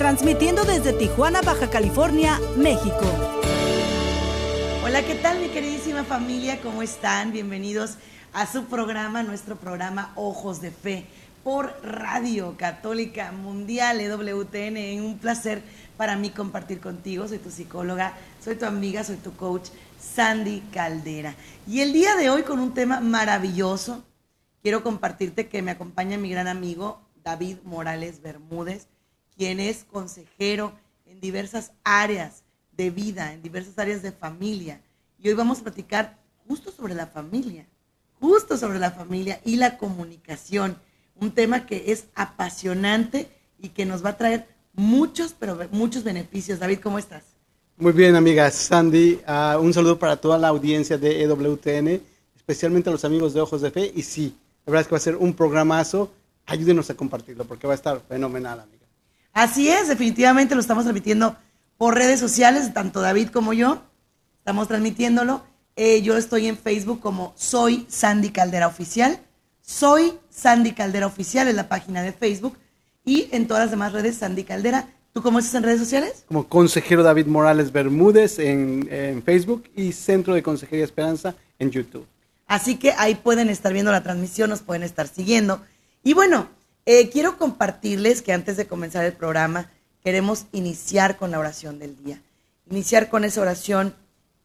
transmitiendo desde Tijuana, Baja California, México. Hola, ¿qué tal mi queridísima familia? ¿Cómo están? Bienvenidos a su programa, nuestro programa Ojos de Fe por Radio Católica Mundial EWTN. Un placer para mí compartir contigo. Soy tu psicóloga, soy tu amiga, soy tu coach, Sandy Caldera. Y el día de hoy con un tema maravilloso, quiero compartirte que me acompaña mi gran amigo David Morales Bermúdez, quien es consejero en diversas áreas de vida, en diversas áreas de familia. Y hoy vamos a platicar justo sobre la familia, justo sobre la familia y la comunicación. Un tema que es apasionante y que nos va a traer muchos, pero muchos beneficios. David, ¿cómo estás? Muy bien, amiga Sandy. Uh, un saludo para toda la audiencia de EWTN, especialmente a los amigos de Ojos de Fe. Y sí, la verdad es que va a ser un programazo. Ayúdenos a compartirlo porque va a estar fenomenal, amiga. Así es, definitivamente lo estamos transmitiendo por redes sociales, tanto David como yo. Estamos transmitiéndolo. Eh, yo estoy en Facebook como Soy Sandy Caldera Oficial. Soy Sandy Caldera Oficial en la página de Facebook y en todas las demás redes Sandy Caldera. ¿Tú cómo estás en redes sociales? Como consejero David Morales Bermúdez en, en, Facebook y Centro de Consejería Esperanza en YouTube. Así que ahí pueden estar viendo la transmisión, nos pueden estar siguiendo. Y bueno, eh, quiero compartirles que antes de comenzar el programa queremos iniciar con la oración del día. Iniciar con esa oración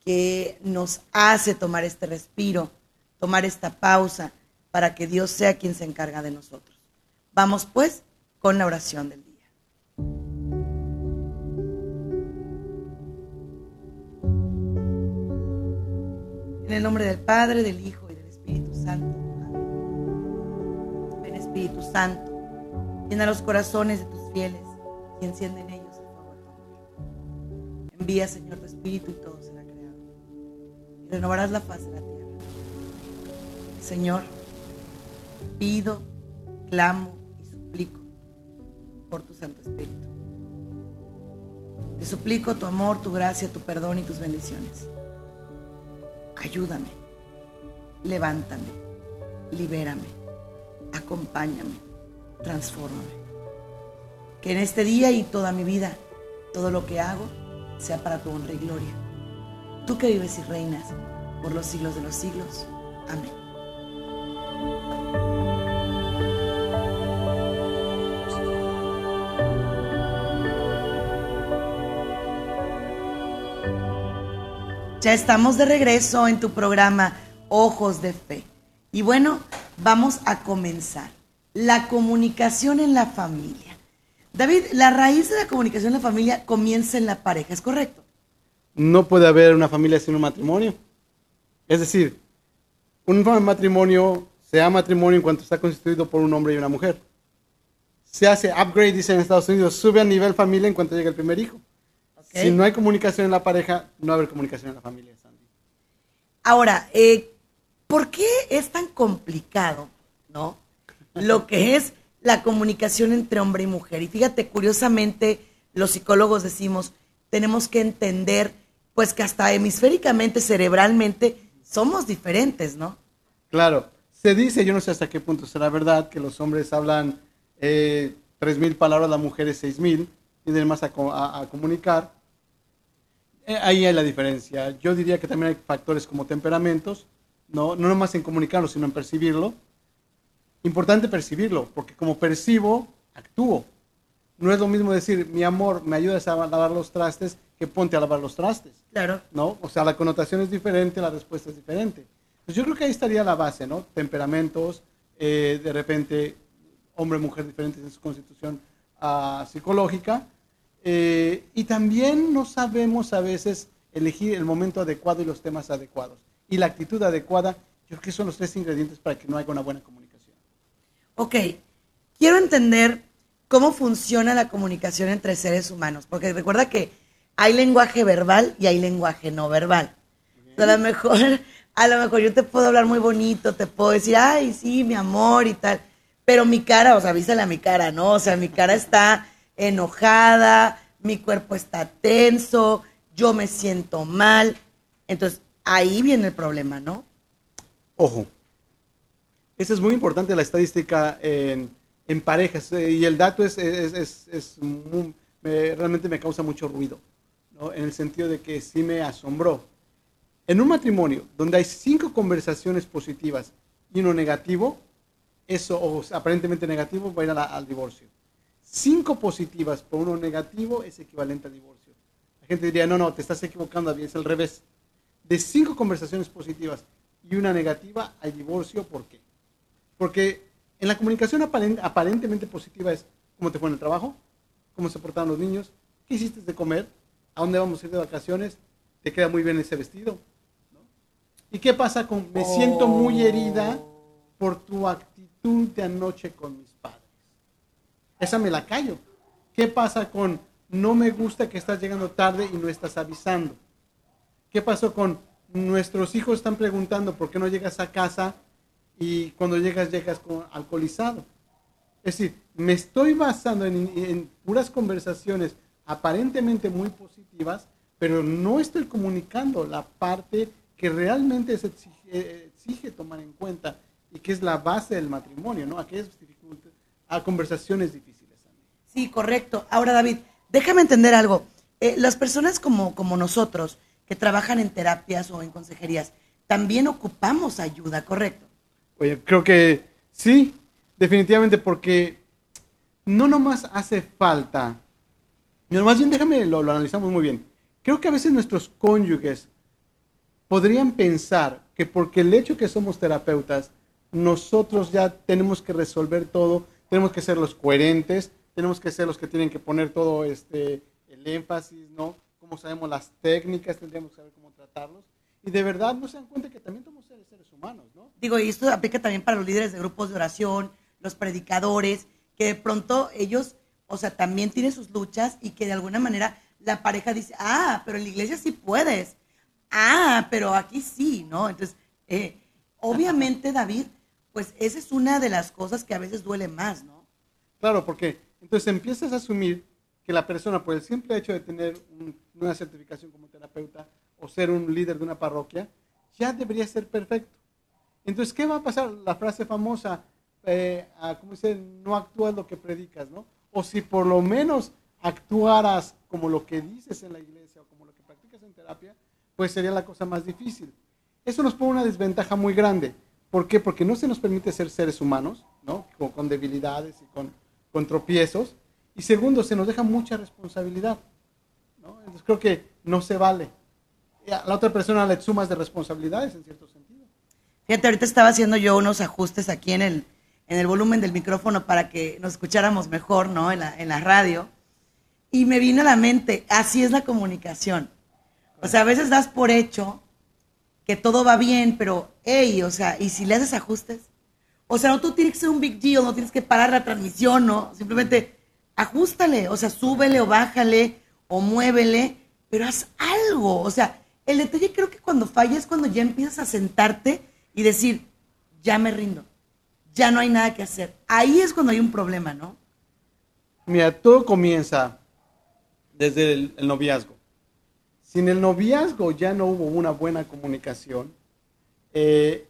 que nos hace tomar este respiro, tomar esta pausa para que Dios sea quien se encarga de nosotros. Vamos pues con la oración del día. En el nombre del Padre, del Hijo y del Espíritu Santo. Amén. Ven Espíritu Santo, llena los corazones de tus fieles y enciende en ellos el fuego de tu amor. Envía, Señor, tu Espíritu y todo será creado. Renovarás la faz de la tierra. Señor, pido, clamo y suplico por tu Santo Espíritu. Te suplico tu amor, tu gracia, tu perdón y tus bendiciones. Ayúdame, levántame, libérame, acompáñame, transfórmame. Que en este día y toda mi vida, todo lo que hago sea para tu honra y gloria. Tú que vives y reinas por los siglos de los siglos. Amén. Ya estamos de regreso en tu programa Ojos de Fe. Y bueno, vamos a comenzar. La comunicación en la familia. David, la raíz de la comunicación en la familia comienza en la pareja, ¿es correcto? No puede haber una familia sin un matrimonio. Es decir, un matrimonio sea matrimonio en cuanto está constituido por un hombre y una mujer. Se hace upgrade, dice en Estados Unidos, sube a nivel familia en cuanto llega el primer hijo. Si no hay comunicación en la pareja, no va a haber comunicación en la familia, Sandy. Ahora, eh, ¿por qué es tan complicado, no? Lo que es la comunicación entre hombre y mujer. Y fíjate, curiosamente, los psicólogos decimos, tenemos que entender, pues que hasta hemisféricamente, cerebralmente, somos diferentes, ¿no? Claro. Se dice, yo no sé hasta qué punto será verdad, que los hombres hablan eh, 3.000 palabras, las mujeres 6.000, tienen más a, a, comunicar. Eh, ahí hay la diferencia. Yo diría que también hay factores como temperamentos, no, no nomás en comunicarlo, sino en percibirlo. Importante percibirlo, porque como percibo, actúo. No es lo mismo decir, mi amor, me ayudas a lavar los trastes, que ponte a lavar los trastes. Claro. ¿No? O sea, la connotación es diferente, la respuesta es diferente. Pues yo creo que ahí estaría la base, ¿no? Temperamentos, eh, de repente, hombre, mujer diferentes en su constitución uh, psicológica. Eh, y también no sabemos a veces elegir el momento adecuado y los temas adecuados. Y la actitud adecuada, yo creo que son los tres ingredientes para que no haya una buena comunicación. Ok, quiero entender cómo funciona la comunicación entre seres humanos, porque recuerda que hay lenguaje verbal y hay lenguaje no verbal. a lo mejor, a lo mejor yo te puedo hablar muy bonito, te puedo decir, ay, sí, mi amor y tal, pero mi cara, o sea, vísale a mi cara, ¿no? O sea, mi cara está enojada, mi cuerpo está tenso, yo me siento mal. Entonces, ahí viene el problema, ¿no? Ojo. Eso es muy importante la estadística en, parejas. Eh, y el dato es, realmente me causa mucho ruido. En el sentido de que sí me asombró. En un matrimonio donde hay cinco conversaciones positivas y uno negativo, eso, aparentemente negativo, va a ir al divorcio. Cinco positivas por uno negativo es equivalente al divorcio. La gente diría, no, no, te estás equivocando, es al revés. De cinco conversaciones positivas y una negativa, hay divorcio. ¿Por qué? Porque en la comunicación aparentemente positiva es cómo te fue en el trabajo, cómo se portaron los niños, qué hiciste de comer, a dónde vamos a ir de vacaciones, te queda muy bien ese vestido. ¿Y qué pasa con me siento muy herida por tu actitud de anoche con mis padres? Esa me la callo. ¿Qué pasa con no me gusta que estás llegando tarde y no estás avisando? ¿Qué pasó con nuestros hijos están preguntando por qué no llegas a casa y cuando llegas llegas con alcoholizado? Es decir, me estoy basando en, puras conversaciones aparentemente muy positivas, pero no estoy comunicando la parte que realmente se exige, tomar en cuenta y que es la base del matrimonio, ¿no? Aquellas a conversaciones difíciles. Sí, correcto. Ahora, David, déjame entender algo. Eh, las personas como nosotros, que trabajan en terapias o en consejerías, también ocupamos ayuda, ¿correcto? Oye, creo que sí, definitivamente, porque no nomás hace falta, no, más bien déjame, lo, lo analizamos muy bien. Creo que a veces nuestros cónyuges podrían pensar que porque el hecho que somos terapeutas, nosotros ya tenemos que resolver todo, tenemos que ser los coherentes, tenemos que ser los que tienen que poner todo este, el énfasis, ¿no? Como sabemos las técnicas, tendríamos que saber cómo tratarlos. Y de verdad no se dan cuenta que también somos seres, seres humanos, ¿no? Digo, y esto aplica también para los líderes de grupos de oración, los predicadores, que de pronto ellos, o sea, también tienen sus luchas y que de alguna manera la pareja dice, ah, pero en la iglesia sí puedes. Ah, pero aquí sí, ¿no? Entonces, eh, obviamente, David, pues esa es una de las cosas que a veces duele más, ¿no? Claro, porque entonces empiezas a asumir que la persona, por el simple hecho de tener una certificación como terapeuta o ser un líder de una parroquia, ya debería ser perfecto. Entonces, ¿qué va a pasar? La frase famosa, eh, como dice, no actúas lo que predicas, ¿no? O si por lo menos actuaras como lo que dices en la iglesia o como lo que practicas en terapia, pues sería la cosa más difícil. Eso nos pone una desventaja muy grande. ¿Por qué? Porque no se nos permite ser seres humanos, ¿no? Con, debilidades y con, tropiezos. Y segundo, se nos deja mucha responsabilidad. Entonces creo que no se vale. A la otra persona le sumas de responsabilidades en cierto sentido. Fíjate, ahorita estaba haciendo yo unos ajustes aquí en el, en el volumen del micrófono para que nos escucháramos mejor, ¿no? En la, en la radio. Y me vino a la mente, así es la comunicación. O sea, a veces das por hecho que todo va bien, pero, hey, o sea, ¿y si le haces ajustes? O sea, no tú tienes que ser un big deal, no tienes que parar la transmisión, ¿no? Simplemente ajustale, o sea, súbele o bájale o muévele, pero haz algo. O sea, el detalle creo que cuando falla es cuando ya empiezas a sentarte y decir, ya me rindo, ya no hay nada que hacer. Ahí es cuando hay un problema, ¿no? Mira, todo comienza desde el, noviazgo. Si en el noviazgo ya no hubo una buena comunicación, eh,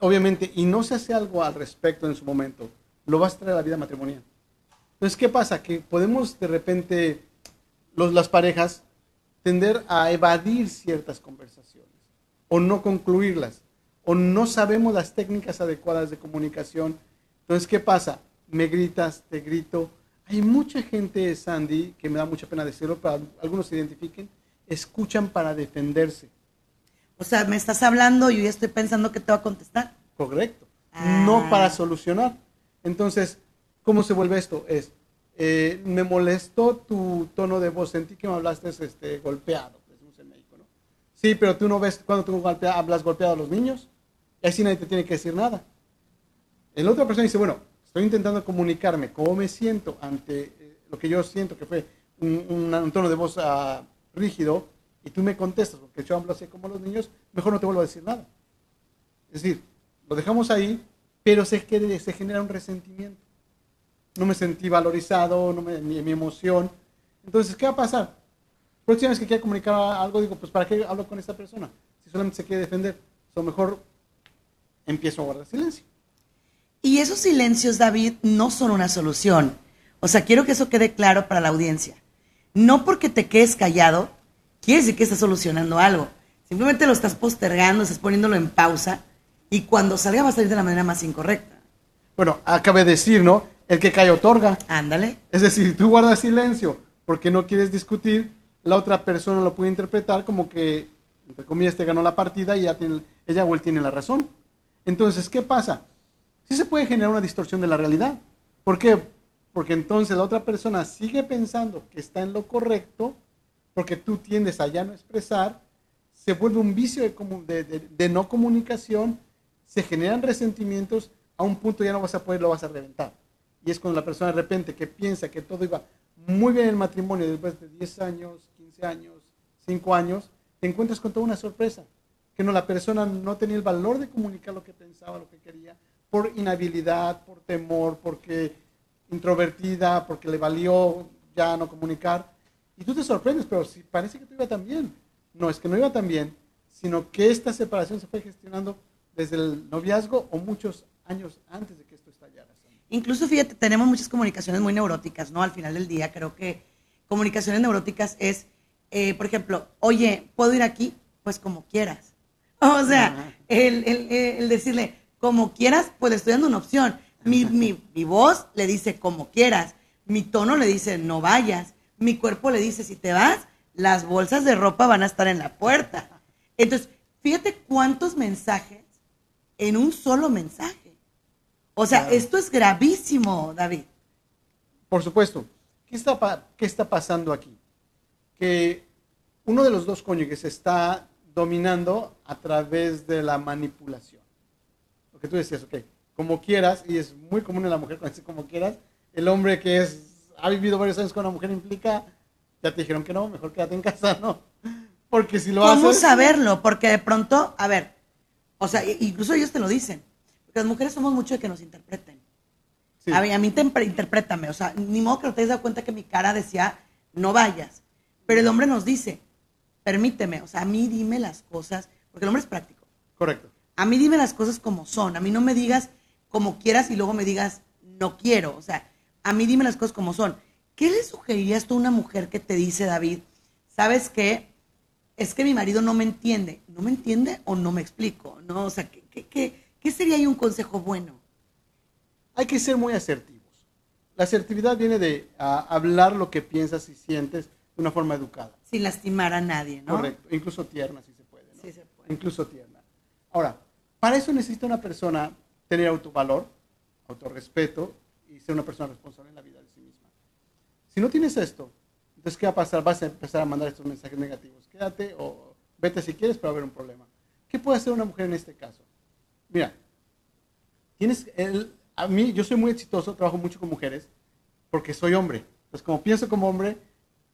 obviamente, y no se hace algo al respecto en su momento, lo vas a traer a la vida matrimonial. Entonces, ¿qué pasa? Que podemos de repente, los, las parejas, tender a evadir ciertas conversaciones, o no concluirlas, o no sabemos las técnicas adecuadas de comunicación. Entonces, ¿qué pasa? Me gritas, te grito. Hay mucha gente, Sandy, que me da mucha pena decirlo, pero algunos se identifiquen, escuchan para defenderse. O sea, me estás hablando y yo ya estoy pensando que te va a contestar. Correcto. No ah. para solucionar. Entonces, ¿cómo se vuelve esto? Es, eh, me molestó tu tono de voz, sentí que me hablaste este, golpeado, decimos en México, ¿no? Sí, pero tú no ves cuando tú hablas golpeado a los niños, y así nadie te tiene que decir nada. La otra persona dice, bueno, estoy intentando comunicarme cómo me siento ante eh, lo que yo siento que fue un, tono de voz uh, rígido y tú me contestas, porque yo hablo así como los niños, mejor no te vuelvo a decir nada. Es decir, lo dejamos ahí, pero se, se genera un resentimiento. No me sentí valorizado, no me, mi, mi emoción. Entonces, ¿qué va a pasar? Próxima vez que quiera comunicar algo, digo, pues ¿para qué hablo con esta persona? Si solamente se quiere defender, o mejor empiezo a guardar silencio. Y esos silencios, David, no son una solución. O sea, quiero que eso quede claro para la audiencia. No porque te quedes callado, quiere decir que estás solucionando algo. Simplemente lo estás postergando, estás poniéndolo en pausa y cuando salga va a salir de la manera más incorrecta. Bueno, acabé de decir, ¿no? El que cae otorga. Ándale. Es decir, tú guardas silencio porque no quieres discutir, la otra persona lo puede interpretar como que, entre comillas, te ganó la partida y ya tiene, ella o él tiene la razón. Entonces, ¿qué pasa? Sí se puede generar una distorsión de la realidad. ¿Por qué? Porque entonces la otra persona sigue pensando que está en lo correcto, porque tú tiendes a ya no expresar, se vuelve un vicio de, de, no comunicación, se generan resentimientos, a un punto ya no vas a poder, lo vas a reventar. Y es cuando la persona de repente que piensa que todo iba muy bien en el matrimonio después de 10 años, 15 años, 5 años, te encuentras con toda una sorpresa. Que no, la persona no tenía el valor de comunicar lo que pensaba, lo que quería, por inhabilidad, por temor, porque introvertida, porque le valió ya no comunicar. Y tú te sorprendes, pero si parece que tú iba tan bien. No, es que no iba tan bien, sino que esta separación se fue gestionando desde el noviazgo o muchos años antes de que esto estallara. Incluso, fíjate, tenemos muchas comunicaciones muy neuróticas, ¿no? Al final del día, creo que comunicaciones neuróticas es, eh, por ejemplo, oye, ¿puedo ir aquí? Pues como quieras. O sea, el, el, el, decirle, como quieras, pues le estoy dando una opción. Mi, mi, mi, voz le dice, como quieras. Mi tono le dice, no vayas. Mi cuerpo le dice, si te vas, las bolsas de ropa van a estar en la puerta. Entonces, fíjate cuántos mensajes en un solo mensaje. O sea, claro. esto es gravísimo, David. Por supuesto. ¿Qué está, ¿Qué está pasando aquí? Que uno de los dos cónyuges está dominando a través de la manipulación. Lo que tú decías, ok, como quieras, y es muy común en la mujer cuando dice como quieras, el hombre que es, ha vivido varios años con una mujer implica, ya te dijeron que no, mejor quédate en casa, ¿no? Porque si lo ¿Cómo haces... saberlo? Porque de pronto, a ver, o sea, incluso ellos te lo dicen. Porque las mujeres somos mucho de que nos interpreten. Sí. A, mí, a mí te, interprétame. O sea, ni modo que no te des dado cuenta que mi cara decía, no vayas. Pero el hombre nos dice, permíteme. O sea, a mí dime las cosas, porque el hombre es práctico. Correcto. A mí dime las cosas como son. A mí no me digas como quieras y luego me digas, no quiero. O sea, a mí dime las cosas como son. ¿Qué le sugerirías tú a una mujer que te dice, David, sabes qué? Es que mi marido no me entiende. ¿No me entiende o no me explico? ¿No? O sea, ¿qué, qué, qué, qué sería ahí un consejo bueno? Hay que ser muy asertivos. La asertividad viene de hablar lo que piensas y sientes de una forma educada. Sin lastimar a nadie, ¿no? Correcto. Incluso tierna, si se puede. ¿no? Sí se puede. Incluso tierna. Ahora, para eso necesita una persona tener autovalor, autorrespeto y ser una persona responsable en la vida de sí misma. Si no tienes esto, entonces ¿qué va a pasar? Vas a empezar a mandar estos mensajes negativos. Quédate o vete si quieres, pero va a haber un problema. ¿Qué puede hacer una mujer en este caso? Mira, tienes el, a mí, yo soy muy exitoso, trabajo mucho con mujeres, porque soy hombre. Pues como pienso como hombre,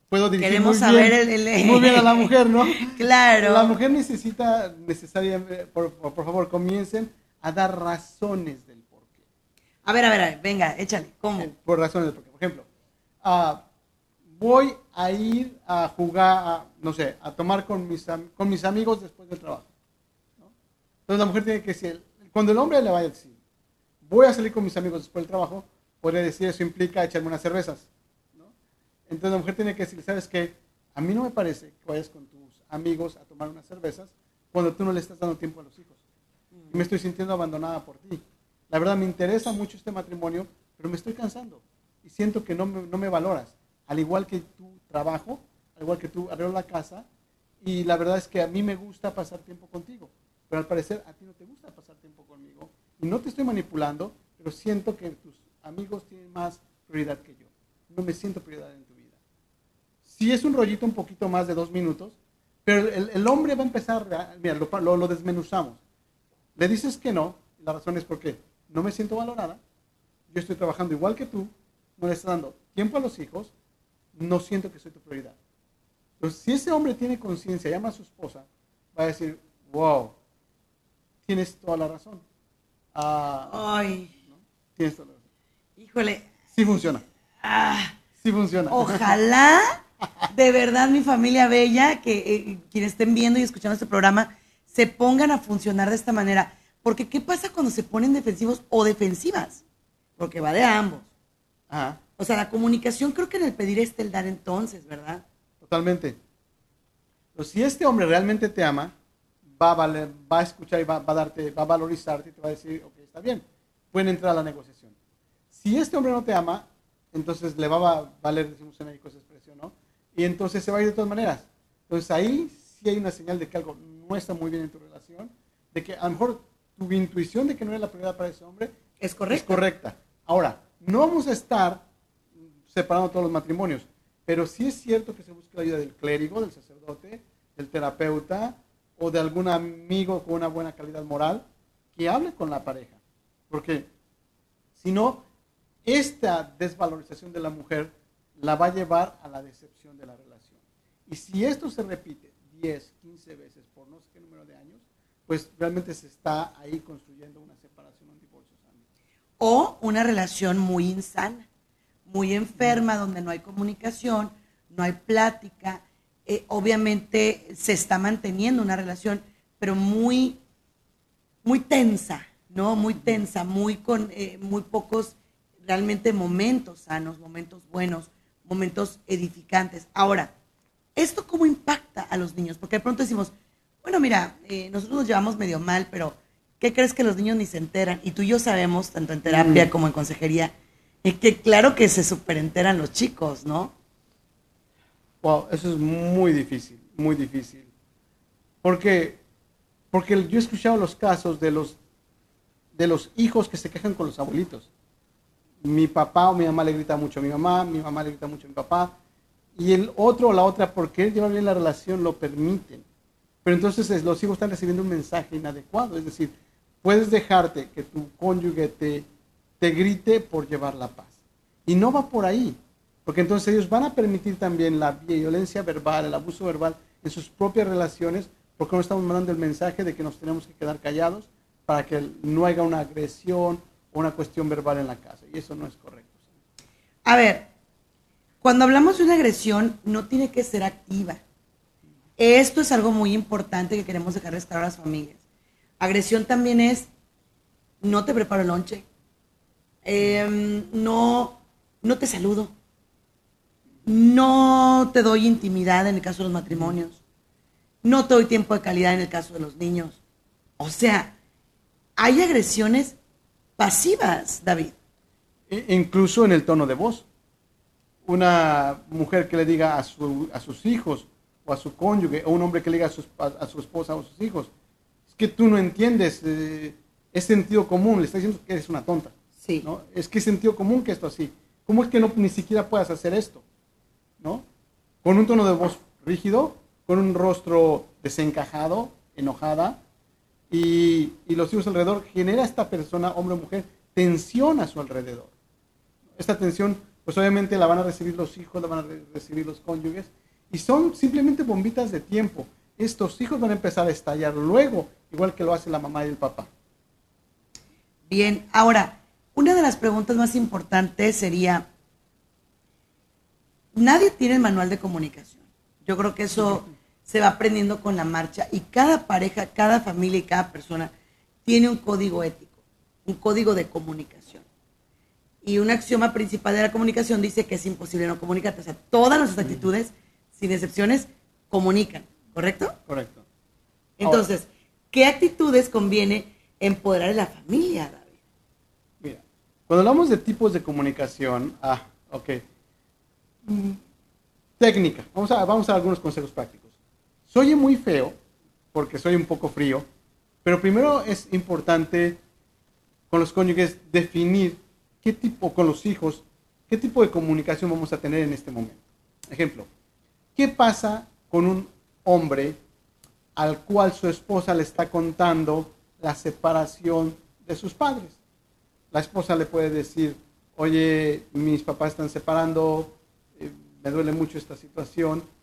puedo dirigir Queremos muy, saber bien, el, el... muy bien a la mujer, ¿no? claro. La mujer necesita, necesariamente, por, por, por favor, comiencen a dar razones del porqué. A ver, a ver, a ver venga, échale. ¿Cómo? Por razones del porqué. Por ejemplo, uh, voy a ir a jugar, a, no sé, a tomar con mis, con mis amigos después del trabajo. ¿no? Entonces la mujer tiene que decir, cuando el hombre le vaya a decir, voy a salir con mis amigos después del trabajo, puede decir, eso implica echarme unas cervezas. Entonces la mujer tiene que decir, ¿sabes qué? A mí no me parece que vayas con tus amigos a tomar unas cervezas cuando tú no le estás dando tiempo a los hijos. Y me estoy sintiendo abandonada por ti. La verdad me interesa mucho este matrimonio, pero me estoy cansando y siento que no me, no me valoras. Al igual que tu trabajo, al igual que tú arreglo la casa, y la verdad es que a mí me gusta pasar tiempo contigo, pero al parecer a ti no te gusta pasar tiempo conmigo. Y no te estoy manipulando, pero siento que tus amigos tienen más prioridad que yo. No me siento prioridad en Si es un rollito un poquito más de dos minutos, pero el, el hombre va a empezar, mira, lo, lo, lo desmenuzamos. Le dices que no, la razón es porque no me siento valorada, yo estoy trabajando igual que tú, no le estás dando tiempo a los hijos, no siento que soy tu prioridad. Entonces, si ese hombre tiene conciencia, llama a su esposa, va a decir, wow, tienes toda la razón. Ah, Ay, ¿no? Tienes toda la razón. híjole. Sí funciona, Ah, sí funciona. ojalá, de verdad, mi familia bella, que eh, quienes estén viendo y escuchando este programa, se pongan a funcionar de esta manera. Porque, ¿qué pasa cuando se ponen defensivos o defensivas? Porque va de ambos. Ajá, O sea, la comunicación creo que en el pedir está el dar entonces, ¿verdad? totalmente. Entonces, si este hombre realmente te ama, va a, valer- va a escuchar y va, va a darte, va a valorizarte y te va a decir, ok, está bien, pueden entrar a la negociación. Si este hombre no te ama, entonces le va a valer, decimos en México. Y entonces se va a ir de todas maneras. Entonces ahí sí hay una señal de que algo no está muy bien en tu relación, de que a lo mejor tu intuición de que no es la prioridad para ese hombre Es es correcto. correcta. Ahora, no vamos a estar separando todos los matrimonios, pero sí es cierto que se busca la ayuda del clérigo, del sacerdote, del terapeuta o de algún amigo con una buena calidad moral que hable con la pareja. Porque si no, esta desvalorización de la mujer la va a llevar a la decepción de la relación. Y si esto se repite 10, 15 veces por no sé qué número de años, pues realmente se está ahí construyendo una separación, un divorcio sano. O una relación muy insana, muy enferma, donde no hay comunicación, no hay plática. Eh, obviamente se está manteniendo una relación, pero muy, muy tensa, ¿no? Muy tensa, muy con eh, muy pocos realmente momentos sanos, momentos buenos, momentos edificantes. Ahora, ¿esto cómo impacta a los niños? Porque de pronto decimos, bueno, mira, eh, nosotros nos llevamos medio mal, pero ¿qué crees que los niños ni se enteran? Y tú y yo sabemos, tanto en terapia Mm. como en consejería, eh, que claro que se superenteran los chicos, ¿no? Wow, eso es muy difícil, muy difícil. Porque, porque yo he escuchado los casos de los, de los hijos que se quejan con los abuelitos. Mi papá o mi mamá le grita mucho a mi mamá, mi mamá le grita mucho a mi papá, y el otro o la otra, por querer llevar bien la relación, lo permiten. Pero entonces es- los hijos están recibiendo un mensaje inadecuado, es decir, puedes dejarte que tu cónyuge te, te grite por llevar la paz. Y no va por ahí, porque entonces ellos van a permitir también la violencia verbal, el abuso verbal en sus propias relaciones, porque no estamos mandando el mensaje de que nos tenemos que quedar callados para que no haya una agresión una cuestión verbal en la casa. Y eso no es correcto. A ver, cuando hablamos de una agresión, no tiene que ser activa. Esto es algo muy importante que queremos dejarles claro a las familias. Agresión también es, no te preparo el lonche, em, no, no te saludo, no te doy intimidad en el caso de los matrimonios, no te doy tiempo de calidad en el caso de los niños. O sea, hay agresiones pasivas, David. E- incluso en el tono de voz. Una mujer que le diga a, su- a sus hijos o a su cónyuge, o un hombre que le diga a, sus- a- a su esposa o a sus hijos, es que tú no entiendes, eh, es sentido común, le está diciendo que eres una tonta. Sí. ¿no? Es que es sentido común que esto así. ¿Cómo es que no, ni siquiera puedas hacer esto? ¿no? Con un tono de voz rígido, con un rostro desencajado, enojada, y, los hijos alrededor, genera esta persona, hombre o mujer, tensión a su alrededor. Esta tensión, pues obviamente la van a recibir los hijos, la van a re- recibir los cónyuges, y son simplemente bombitas de tiempo. Estos hijos van a empezar a estallar luego, igual que lo hace la mamá y el papá. Bien, ahora, una de las preguntas más importantes sería, nadie tiene el manual de comunicación. Yo creo que eso se va aprendiendo con la marcha y cada pareja, cada familia y cada persona tiene un código ético, un código de comunicación. Y un axioma principal de la comunicación dice que es imposible no comunicarte. O sea, todas nuestras actitudes, sin excepciones, comunican, ¿correcto? Correcto. Entonces, ¿qué actitudes conviene empoderar en la familia, David? Mira, cuando hablamos de tipos de comunicación, ah, ok. Mm, Técnica, vamos a, vamos a dar algunos consejos prácticos. Soy muy feo, porque soy un poco frío, pero primero es importante con los cónyuges definir qué tipo, con los hijos, qué tipo de comunicación vamos a tener en este momento. Ejemplo, ¿qué pasa con un hombre al cual su esposa le está contando la separación de sus padres? La esposa le puede decir, oye, mis papás están separando, eh, me duele mucho esta situación.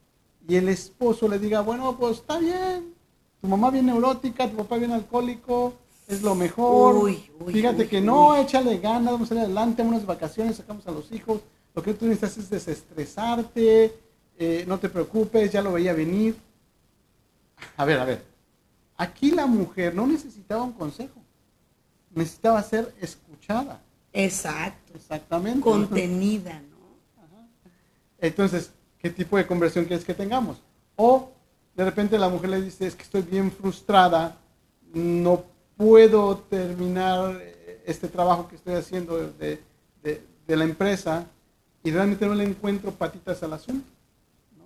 Y el esposo le diga, bueno, pues está bien, tu mamá bien neurótica, tu papá bien alcohólico, es lo mejor. Uy, uy, Fíjate uy, que no, échale ganas, vamos a ir adelante, unas vacaciones, sacamos a los hijos. Lo que tú necesitas es desestresarte, eh, no te preocupes, ya lo veía venir. A ver, a ver. Aquí la mujer no necesitaba un consejo, necesitaba ser escuchada. Exacto. Exactamente. Contenida, ¿no? Entonces, ¿qué tipo de conversión quieres que tengamos? O de repente la mujer le dice, es que estoy bien frustrada, no puedo terminar eh, este trabajo que estoy haciendo de, de- de la empresa y realmente no le encuentro patitas al asunto. ¿no?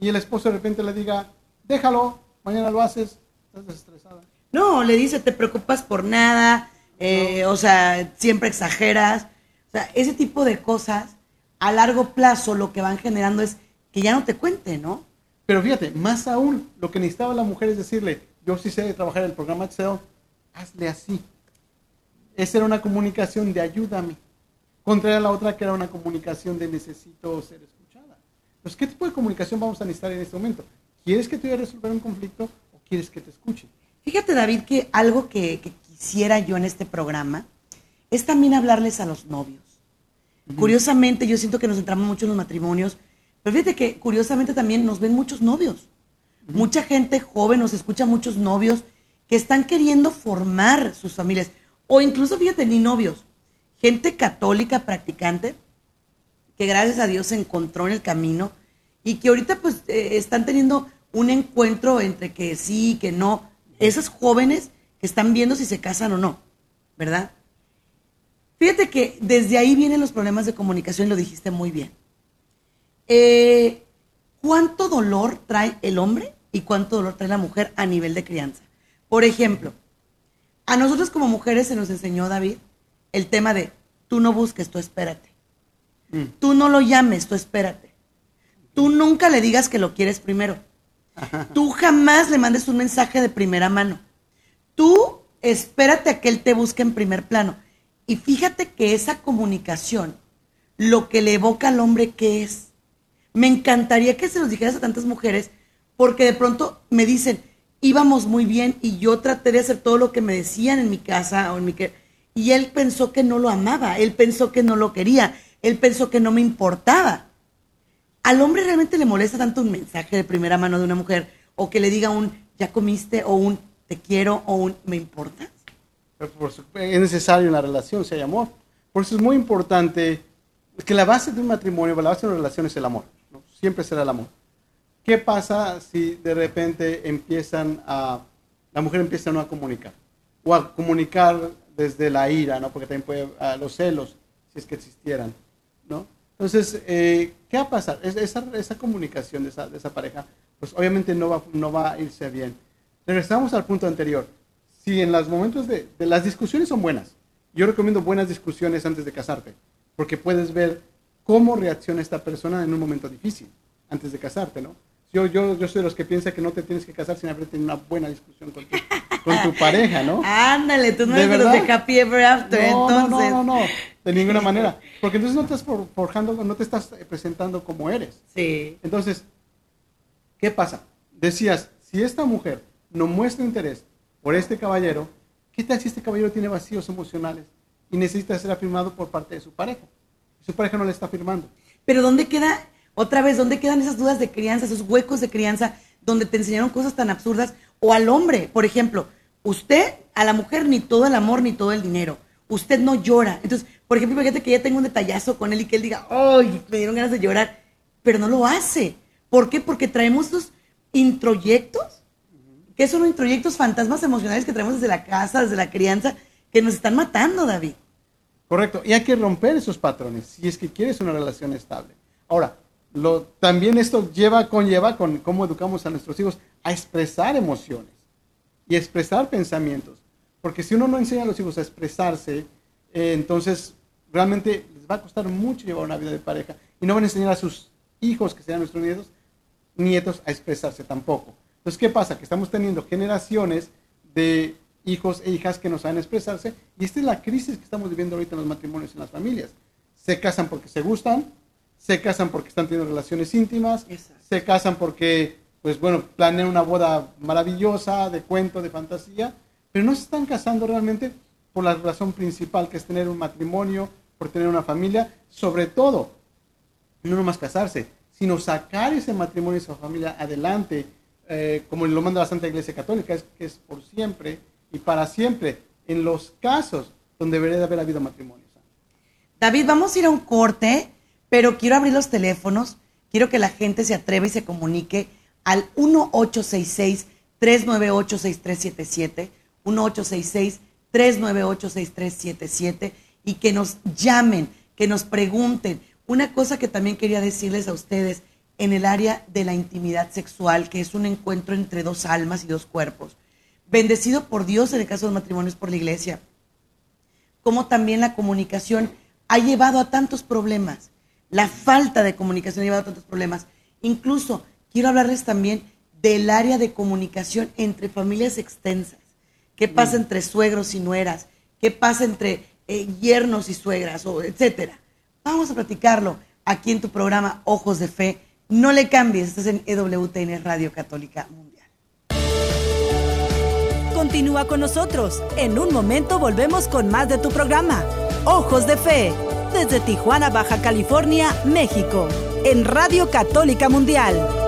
Y el esposo de repente le diga, déjalo, mañana lo haces, estás desestresada. No, le dice, te preocupas por nada, eh, o sea, siempre exageras. O sea, ese tipo de cosas, a largo plazo lo que van generando es que ya no te cuente, ¿no? Pero fíjate, más aún, lo que necesitaba la mujer es decirle, yo sí sé trabajar el programa Excel, hazle así. Esa era una comunicación de ayúdame. Contraria a la otra que era una comunicación de necesito ser escuchada. Entonces, ¿qué tipo de comunicación vamos a necesitar en este momento? ¿Quieres que te ayude a resolver un conflicto o quieres que te escuche? Fíjate, David, que algo que, que quisiera yo en este programa es también hablarles a los novios. Curiosamente, yo siento que nos centramos mucho en los matrimonios, pero fíjate que curiosamente también nos ven muchos novios. Mucha gente joven, nos escucha muchos novios que están queriendo formar sus familias. O incluso, fíjate, ni novios. Gente católica practicante que gracias a Dios se encontró en el camino y que ahorita pues eh, están teniendo un encuentro entre que sí, que no. Esos jóvenes que están viendo si se casan o no, ¿verdad? Fíjate que desde ahí vienen los problemas de comunicación, lo dijiste muy bien. Eh, ¿Cuánto dolor trae el hombre y cuánto dolor trae la mujer a nivel de crianza? Por ejemplo, a nosotros como mujeres se nos enseñó, David, el tema de tú no busques, tú espérate. Tú no lo llames, tú espérate. Tú nunca le digas que lo quieres primero. Tú jamás le mandes un mensaje de primera mano. Tú espérate a que él te busque en primer plano. Y fíjate que esa comunicación, lo que le evoca al hombre, ¿qué es? Me encantaría que se los dijeras a tantas mujeres, porque de pronto me dicen, íbamos muy bien y yo traté de hacer todo lo que me decían en mi casa o en mi que y él pensó que no lo amaba, él pensó que no lo quería, él pensó que no me importaba. ¿Al hombre realmente le molesta tanto un mensaje de primera mano de una mujer o que le diga un ya comiste o un te quiero o un me importas? Por su- es necesario en la relación si hay amor. Por eso es muy importante que la base de un matrimonio, la base de una relación es el amor. ¿no? Siempre será el amor. ¿Qué pasa si de repente empiezan a, la mujer empieza no a comunicar? O a comunicar desde la ira, ¿no? Porque también puede, a los celos, si es que existieran, ¿no? Entonces, eh, ¿qué va a pasar? Es- Esa, esa comunicación de esa, de esa pareja, pues obviamente no va, no va a irse bien. Regresamos al punto anterior. Si en los momentos de, de las discusiones son buenas, yo recomiendo buenas discusiones antes de casarte, porque puedes ver cómo reacciona esta persona en un momento difícil, antes de casarte, ¿no? Yo, yo, yo soy de los que piensa que no te tienes que casar sin haber tenido una buena discusión con tu, con tu pareja, ¿no? Ándale, tú no ¿De eres de los de? Happy Ever After, No, no, entonces. no, no, no, de ninguna manera. Porque entonces no te estás for- forjando, no te estás eh, presentando como eres. Sí. Entonces, ¿qué pasa? Decías, si esta mujer no muestra interés por este caballero, ¿qué tal si este caballero tiene vacíos emocionales y necesita ser afirmado por parte de su pareja? Su pareja no le está afirmando. Pero ¿dónde queda, otra vez, dónde quedan esas dudas de crianza, esos huecos de crianza donde te enseñaron cosas tan absurdas? O al hombre, por ejemplo, usted, a la mujer, ni todo el amor ni todo el dinero. Usted no llora. Entonces, por ejemplo, fíjate que ya tengo un detallazo con él y que él diga, ¡ay! Me dieron ganas de llorar. Pero no lo hace. ¿Por qué? Porque traemos estos introyectos. ¿Qué son los introyectos fantasmas emocionales que traemos desde la casa, desde la crianza, que nos están matando, David? Correcto. Y hay que romper esos patrones si es que quieres una relación estable. Ahora, también esto lleva, conlleva con cómo educamos a nuestros hijos a expresar emociones y expresar pensamientos. Porque si uno no enseña a los hijos a expresarse, eh, entonces realmente les va a costar mucho llevar una vida de pareja y no van a enseñar a sus hijos, que sean nuestros nietos, nietos a expresarse tampoco. Entonces, ¿qué pasa? Que estamos teniendo generaciones de hijos e hijas que no saben expresarse y esta es la crisis que estamos viviendo ahorita en los matrimonios, en las familias. Se casan porque se gustan, se casan porque están teniendo relaciones íntimas, se casan porque, pues bueno, planean una boda maravillosa, de cuento, de fantasía, pero no se están casando realmente por la razón principal, que es tener un matrimonio, por tener una familia, sobre todo, no nomás casarse, sino sacar ese matrimonio y esa familia adelante, eh, como lo manda la Santa Iglesia Católica, es que es por siempre y para siempre, en los casos donde debería de haber habido matrimonio. David, vamos a ir a un corte, pero quiero abrir los teléfonos, quiero que la gente se atreva y se comunique al 1866-398-6377, 1866-398-6377 y que nos llamen, que nos pregunten. Una cosa que también quería decirles a ustedes en el área de la intimidad sexual, que es un encuentro entre dos almas y dos cuerpos, bendecido por Dios en el caso de los matrimonios por la iglesia, como también la comunicación ha llevado a tantos problemas. La falta de comunicación ha llevado a tantos problemas. Incluso quiero hablarles también del área de comunicación entre familias extensas. ¿Qué pasa mm. entre suegros y nueras? ¿Qué pasa entre eh, yernos y suegras? O etcétera. Vamos a platicarlo aquí en tu programa Ojos de Fe. No le cambies, estás en EWTN Radio Católica Mundial. Continúa con nosotros. En un momento volvemos con más de tu programa Ojos de Fe, desde Tijuana, Baja California, México, en Radio Católica Mundial.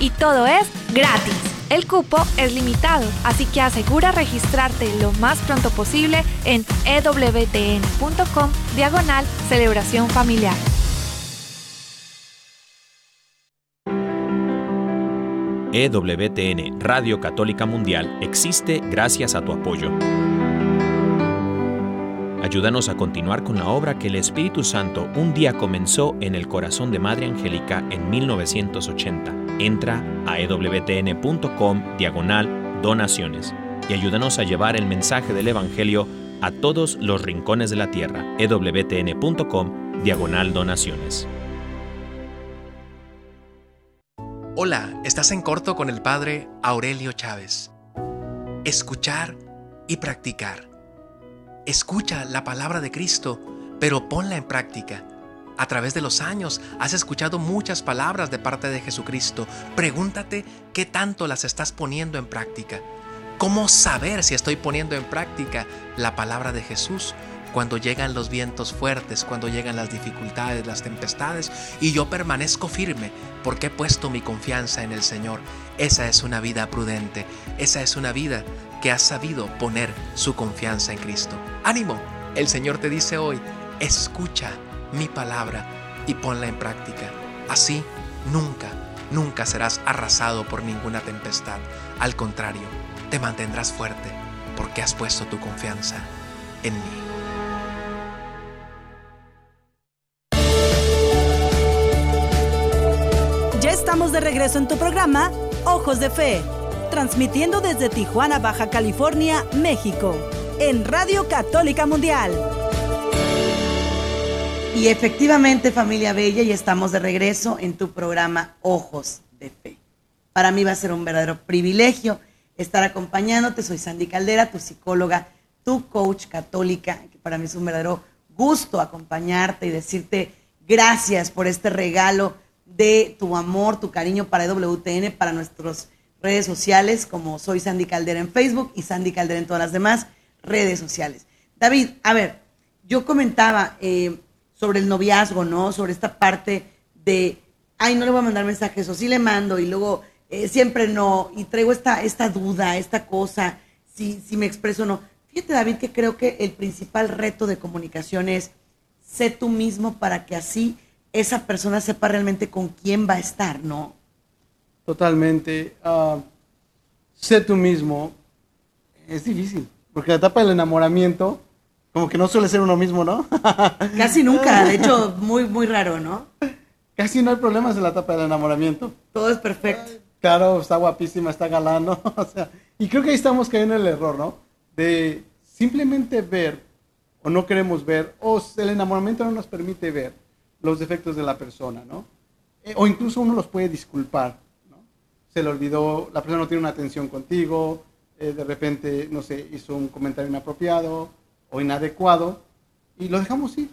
Y todo es gratis. El cupo es limitado, así que asegura registrarte lo más pronto posible en ewtn.com diagonal celebración familiar. EWTN Radio Católica Mundial existe gracias a tu apoyo. Ayúdanos a continuar con la obra que el Espíritu Santo un día comenzó en el corazón de Madre Angélica en 1980 entra a ewtn.com diagonal donaciones y ayúdanos a llevar el mensaje del Evangelio a todos los rincones de la tierra. ewtn.com diagonal donaciones. Hola, estás en corto con el Padre Aurelio Chávez. Escuchar y practicar. Escucha la palabra de Cristo, pero ponla en práctica. A través de los años has escuchado muchas palabras de parte de Jesucristo. Pregúntate qué tanto las estás poniendo en práctica. ¿Cómo saber si estoy poniendo en práctica la palabra de Jesús cuando llegan los vientos fuertes, cuando llegan las dificultades, las tempestades y yo permanezco firme porque he puesto mi confianza en el Señor? Esa es una vida prudente, esa es una vida que ha sabido poner su confianza en Cristo. Ánimo, el Señor te dice hoy, escucha mi palabra y ponla en práctica. Así, nunca, nunca serás arrasado por ninguna tempestad. Al contrario, te mantendrás fuerte porque has puesto tu confianza en mí. Ya estamos de regreso en tu programa Ojos de Fe, transmitiendo desde Tijuana, Baja California, México, en Radio Católica Mundial. Y efectivamente, familia bella, y estamos de regreso en tu programa Ojos de Fe. Para mí va a ser un verdadero privilegio estar acompañándote. Soy Sandy Caldera, tu psicóloga, tu coach católica, que para mí es un verdadero gusto acompañarte y decirte gracias por este regalo de tu amor, tu cariño para WTN, para nuestras redes sociales, como soy Sandy Caldera en Facebook y Sandy Caldera en todas las demás redes sociales. David, a ver, yo comentaba, eh, sobre el noviazgo, ¿no? Sobre esta parte de, ay, no le voy a mandar mensajes, o sí le mando, y luego eh, siempre no, y traigo esta, esta duda, esta cosa, si, si me expreso o no. Fíjate, David, que creo que el principal reto de comunicación es sé tú mismo para que así esa persona sepa realmente con quién va a estar, ¿no? Totalmente. Ah, sé tú mismo. Es difícil, porque la etapa del enamoramiento Como que no suele ser uno mismo, ¿no? Casi nunca, de hecho, muy, muy raro, ¿no? Casi no hay problemas en la etapa del enamoramiento. Todo es perfecto. Claro, está guapísima, está galán, ¿no? O sea, y creo que ahí estamos cayendo en el error, ¿no? De simplemente ver o no queremos ver, o el enamoramiento no nos permite ver los defectos de la persona, ¿no? Eh, o incluso uno los puede disculpar, ¿no? Se le olvidó, la persona no tiene una atención contigo, eh, de repente, no sé, hizo un comentario inapropiado o inadecuado y lo dejamos ir,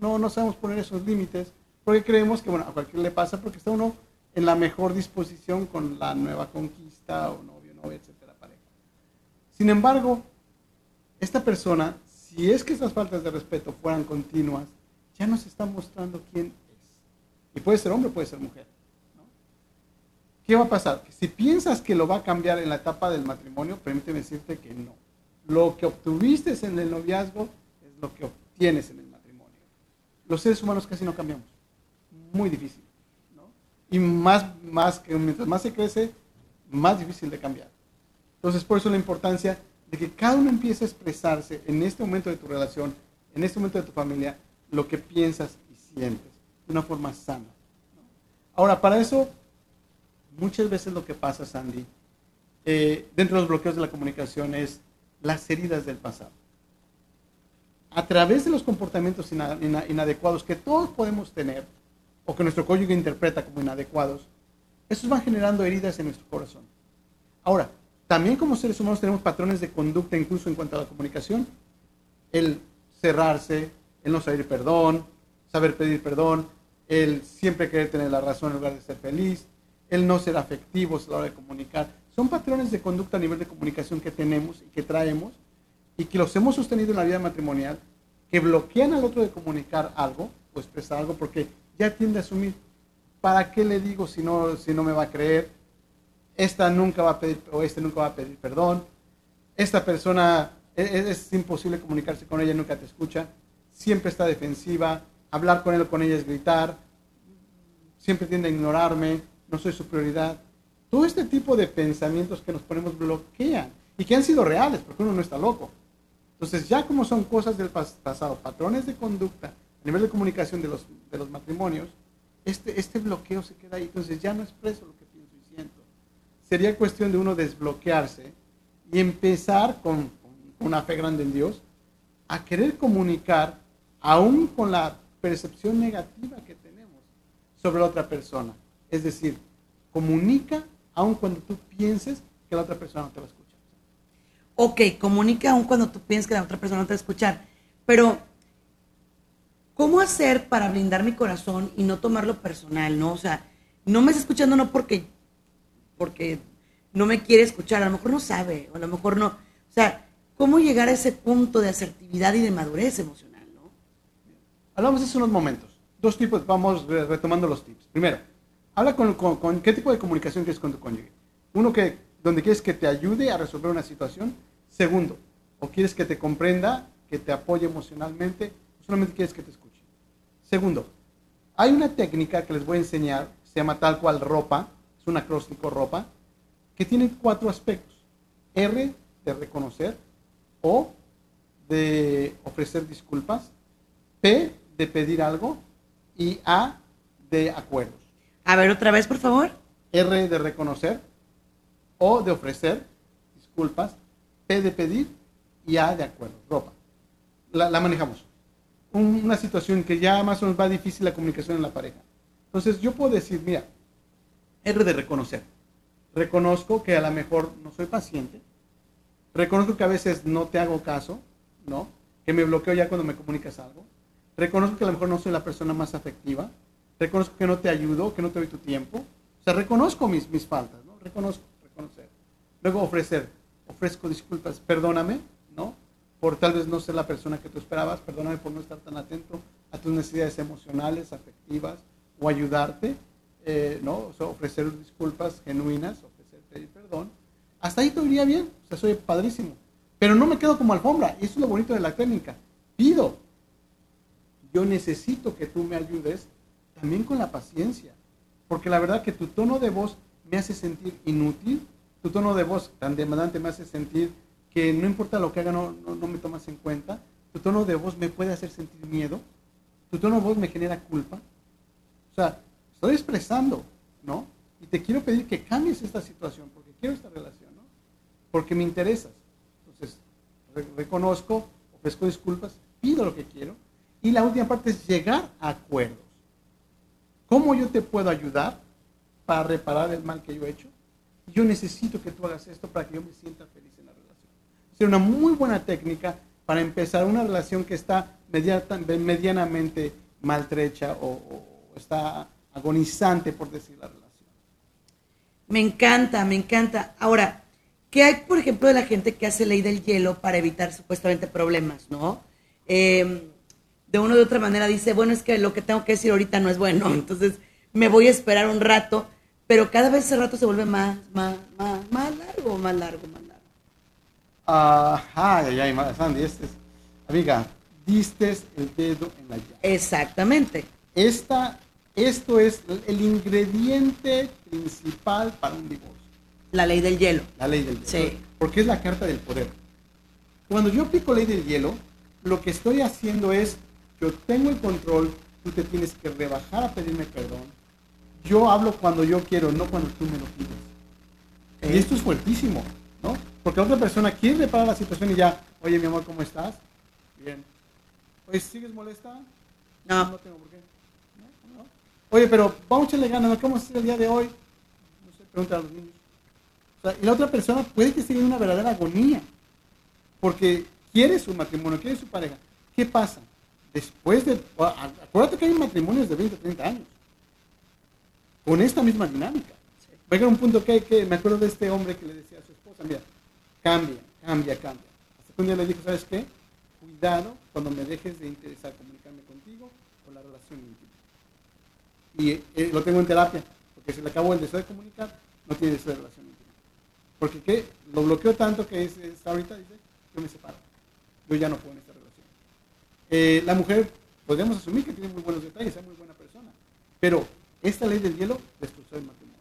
¿no? No, sabemos poner esos límites porque creemos que, bueno, a cualquiera le pasa porque está uno en la mejor disposición con la nueva conquista o novio, novia, etcétera, pareja. Sin embargo, esta persona, si es que esas faltas de respeto fueran continuas, ya nos está mostrando quién es. Y puede ser hombre, puede ser mujer. ¿Qué va a pasar? si piensas que lo va a cambiar en la etapa del matrimonio, permíteme decirte que no. Lo que obtuviste en el noviazgo es lo que obtienes en el matrimonio. Los seres humanos casi no cambiamos. Muy difícil. Y más, más que mientras más se crece, más difícil de cambiar. Entonces, por eso la importancia de que cada uno empiece a expresarse en este momento de tu relación, en este momento de tu familia, lo que piensas y sientes de una forma sana. Ahora, para eso, muchas veces lo que pasa, Sandy, eh, dentro de los bloqueos de la comunicación es las heridas del pasado. A través de los comportamientos inadecuados que todos podemos tener, o que nuestro cónyuge interpreta como inadecuados, esos van generando heridas en nuestro corazón. Ahora, también como seres humanos tenemos patrones de conducta incluso en cuanto a la comunicación. El cerrarse, el no saber perdón, saber pedir perdón, el siempre querer tener la razón en lugar de ser feliz, el no ser afectivos a la hora de comunicar. Son patrones de conducta a nivel de comunicación que tenemos y que traemos y que los hemos sostenido en la vida matrimonial, que bloquean al otro de comunicar algo o expresar algo porque ya tiende a asumir, ¿para qué le digo si no, si no me va a creer? Esta nunca va a pedir, o este nunca va a pedir perdón. Esta persona, es, e, es imposible comunicarse con ella, nunca te escucha. Siempre está defensiva. Hablar con él o con ella es gritar. Siempre tiende a ignorarme. No soy su prioridad. Todo este tipo de pensamientos que nos ponemos bloquean y que han sido reales, porque uno no está loco. Entonces, ya como son cosas del pasado, patrones de conducta a nivel de comunicación de los, de los matrimonios, este, este bloqueo se queda ahí. Entonces ya no expreso lo que pienso y siento. Sería cuestión de uno desbloquearse y empezar con, con una fe grande en Dios a querer comunicar aún con la percepción negativa que tenemos sobre la otra persona. Es decir, comunica aún cuando tú pienses que la otra persona no te va a escuchar. Ok, comunica aún cuando tú pienses que la otra persona no te va a escuchar. Pero ¿cómo hacer para blindar mi corazón y no tomarlo personal, no? O sea, no me está escuchando no porque, porque no me quiere escuchar, a lo mejor no sabe, o a lo mejor no. O sea, ¿cómo llegar a ese punto de asertividad y de madurez emocional, no? Hablamos hace unos momentos. Dos tipos, vamos retomando los tips. Primero, habla con, qué tipo de comunicación quieres con tu cónyuge. Uno que, donde quieres que te ayude a resolver una situación. Segundo, o quieres que te comprenda, que te apoye emocionalmente, o solamente quieres que te escuche. Segundo, hay una técnica que les voy a enseñar, se llama tal cual ropa, es un acróstico ropa, que tiene cuatro aspectos. R de reconocer, O de ofrecer disculpas, P de pedir algo y A de acuerdos. A ver otra vez, por favor. R de reconocer, O de ofrecer disculpas, P de pedir y A de acuerdos. Ropa. la manejamos una situación que ya más o menos va difícil la comunicación en la pareja. Entonces yo puedo decir, mira, R de reconocer. Reconozco que a lo mejor no soy paciente. Reconozco que a veces no te hago caso, ¿no? Que me bloqueo ya cuando me comunicas algo. Reconozco que a lo mejor no soy la persona más afectiva. Reconozco que no te ayudo, que no te doy tu tiempo. O sea, reconozco mis, mis faltas, ¿no? Reconozco, reconocer. Luego ofrecer. Ofrezco disculpas, perdóname, ¿no? por tal vez no ser la persona que tú esperabas, perdóname por no estar tan atento a tus necesidades emocionales, afectivas, o ayudarte, eh, ¿no? ofrecer disculpas genuinas, ofrecer perdón. Hasta ahí todo iría bien, o sea, soy padrísimo. Pero no me quedo como alfombra, y eso es lo bonito de la técnica. Pido, yo necesito que tú me ayudes también con la paciencia, porque la verdad que tu tono de voz me hace sentir inútil, tu tono de voz tan demandante me hace sentir que no importa lo que haga, no, no, me tomas en cuenta. tu tono de voz me puede hacer sentir miedo, tu tono de voz me genera culpa. O sea, estoy expresando, ¿no? Y te quiero pedir que cambies esta situación, porque quiero esta relación, ¿no? Porque me interesas. Entonces, reconozco, ofrezco disculpas, pido lo que quiero. Y la última parte es llegar a acuerdos. ¿Cómo yo te puedo ayudar para reparar el mal que yo he hecho? Yo necesito que tú hagas esto para que yo me sienta feliz en la relación. Es una muy buena técnica para empezar una relación que está medianamente maltrecha o, está agonizante, por decir la relación. Me encanta, me encanta. Ahora, ¿qué hay, por ejemplo, de la gente que hace ley del hielo para evitar supuestamente problemas, no? Em, de una u otra manera dice, bueno, es que lo que tengo que decir ahorita no es bueno, entonces me voy a esperar un rato, pero cada vez ese rato se vuelve más, más, más, más largo, más largo, más largo. Ajá, ay, ay, Sandy, este es, amiga, diste el dedo en la llave. Exactamente. Esta, esto es el ingrediente principal para un divorcio. La ley del hielo. La ley del hielo. Sí. Porque es la carta del poder. Cuando yo aplico ley del hielo, lo que estoy haciendo es, yo tengo el control, tú te tienes que rebajar a pedirme perdón. Yo hablo cuando yo quiero, no cuando tú me lo pides. Y esto es fuertísimo, ¿no? Porque otra persona quiere reparar la situación y ya, oye, mi amor, ¿cómo estás? Bien. Oye, ¿sigues molesta? No. No tengo por qué. Oye, pero vamos a echarle ganas, ¿cómo es el día de hoy? No sé, pregunta a los niños. O sea, y la otra persona puede que esté en una verdadera agonía. Porque quiere su matrimonio, quiere su pareja. ¿Qué pasa? Después de... Acuérdate que hay matrimonios de 20, 30 años. Con esta misma dinámica. Va a un punto que, que me acuerdo de este hombre que le decía a su esposa, mira, cambia, cambia, cambia. Hasta que un día le dijo, ¿sabes qué? Cuidado cuando me dejes de interesar comunicarme contigo o la relación íntima. Y eh, lo tengo en terapia, porque se le acabó el deseo de comunicar, no tiene deseo de relación íntima. Porque ¿qué? lo bloqueó tanto que es, ahorita dice, yo me separo yo ya no puedo. Eh, la mujer, podríamos asumir que tiene muy buenos detalles, es muy buena persona, pero esta ley del hielo destruyó el matrimonio.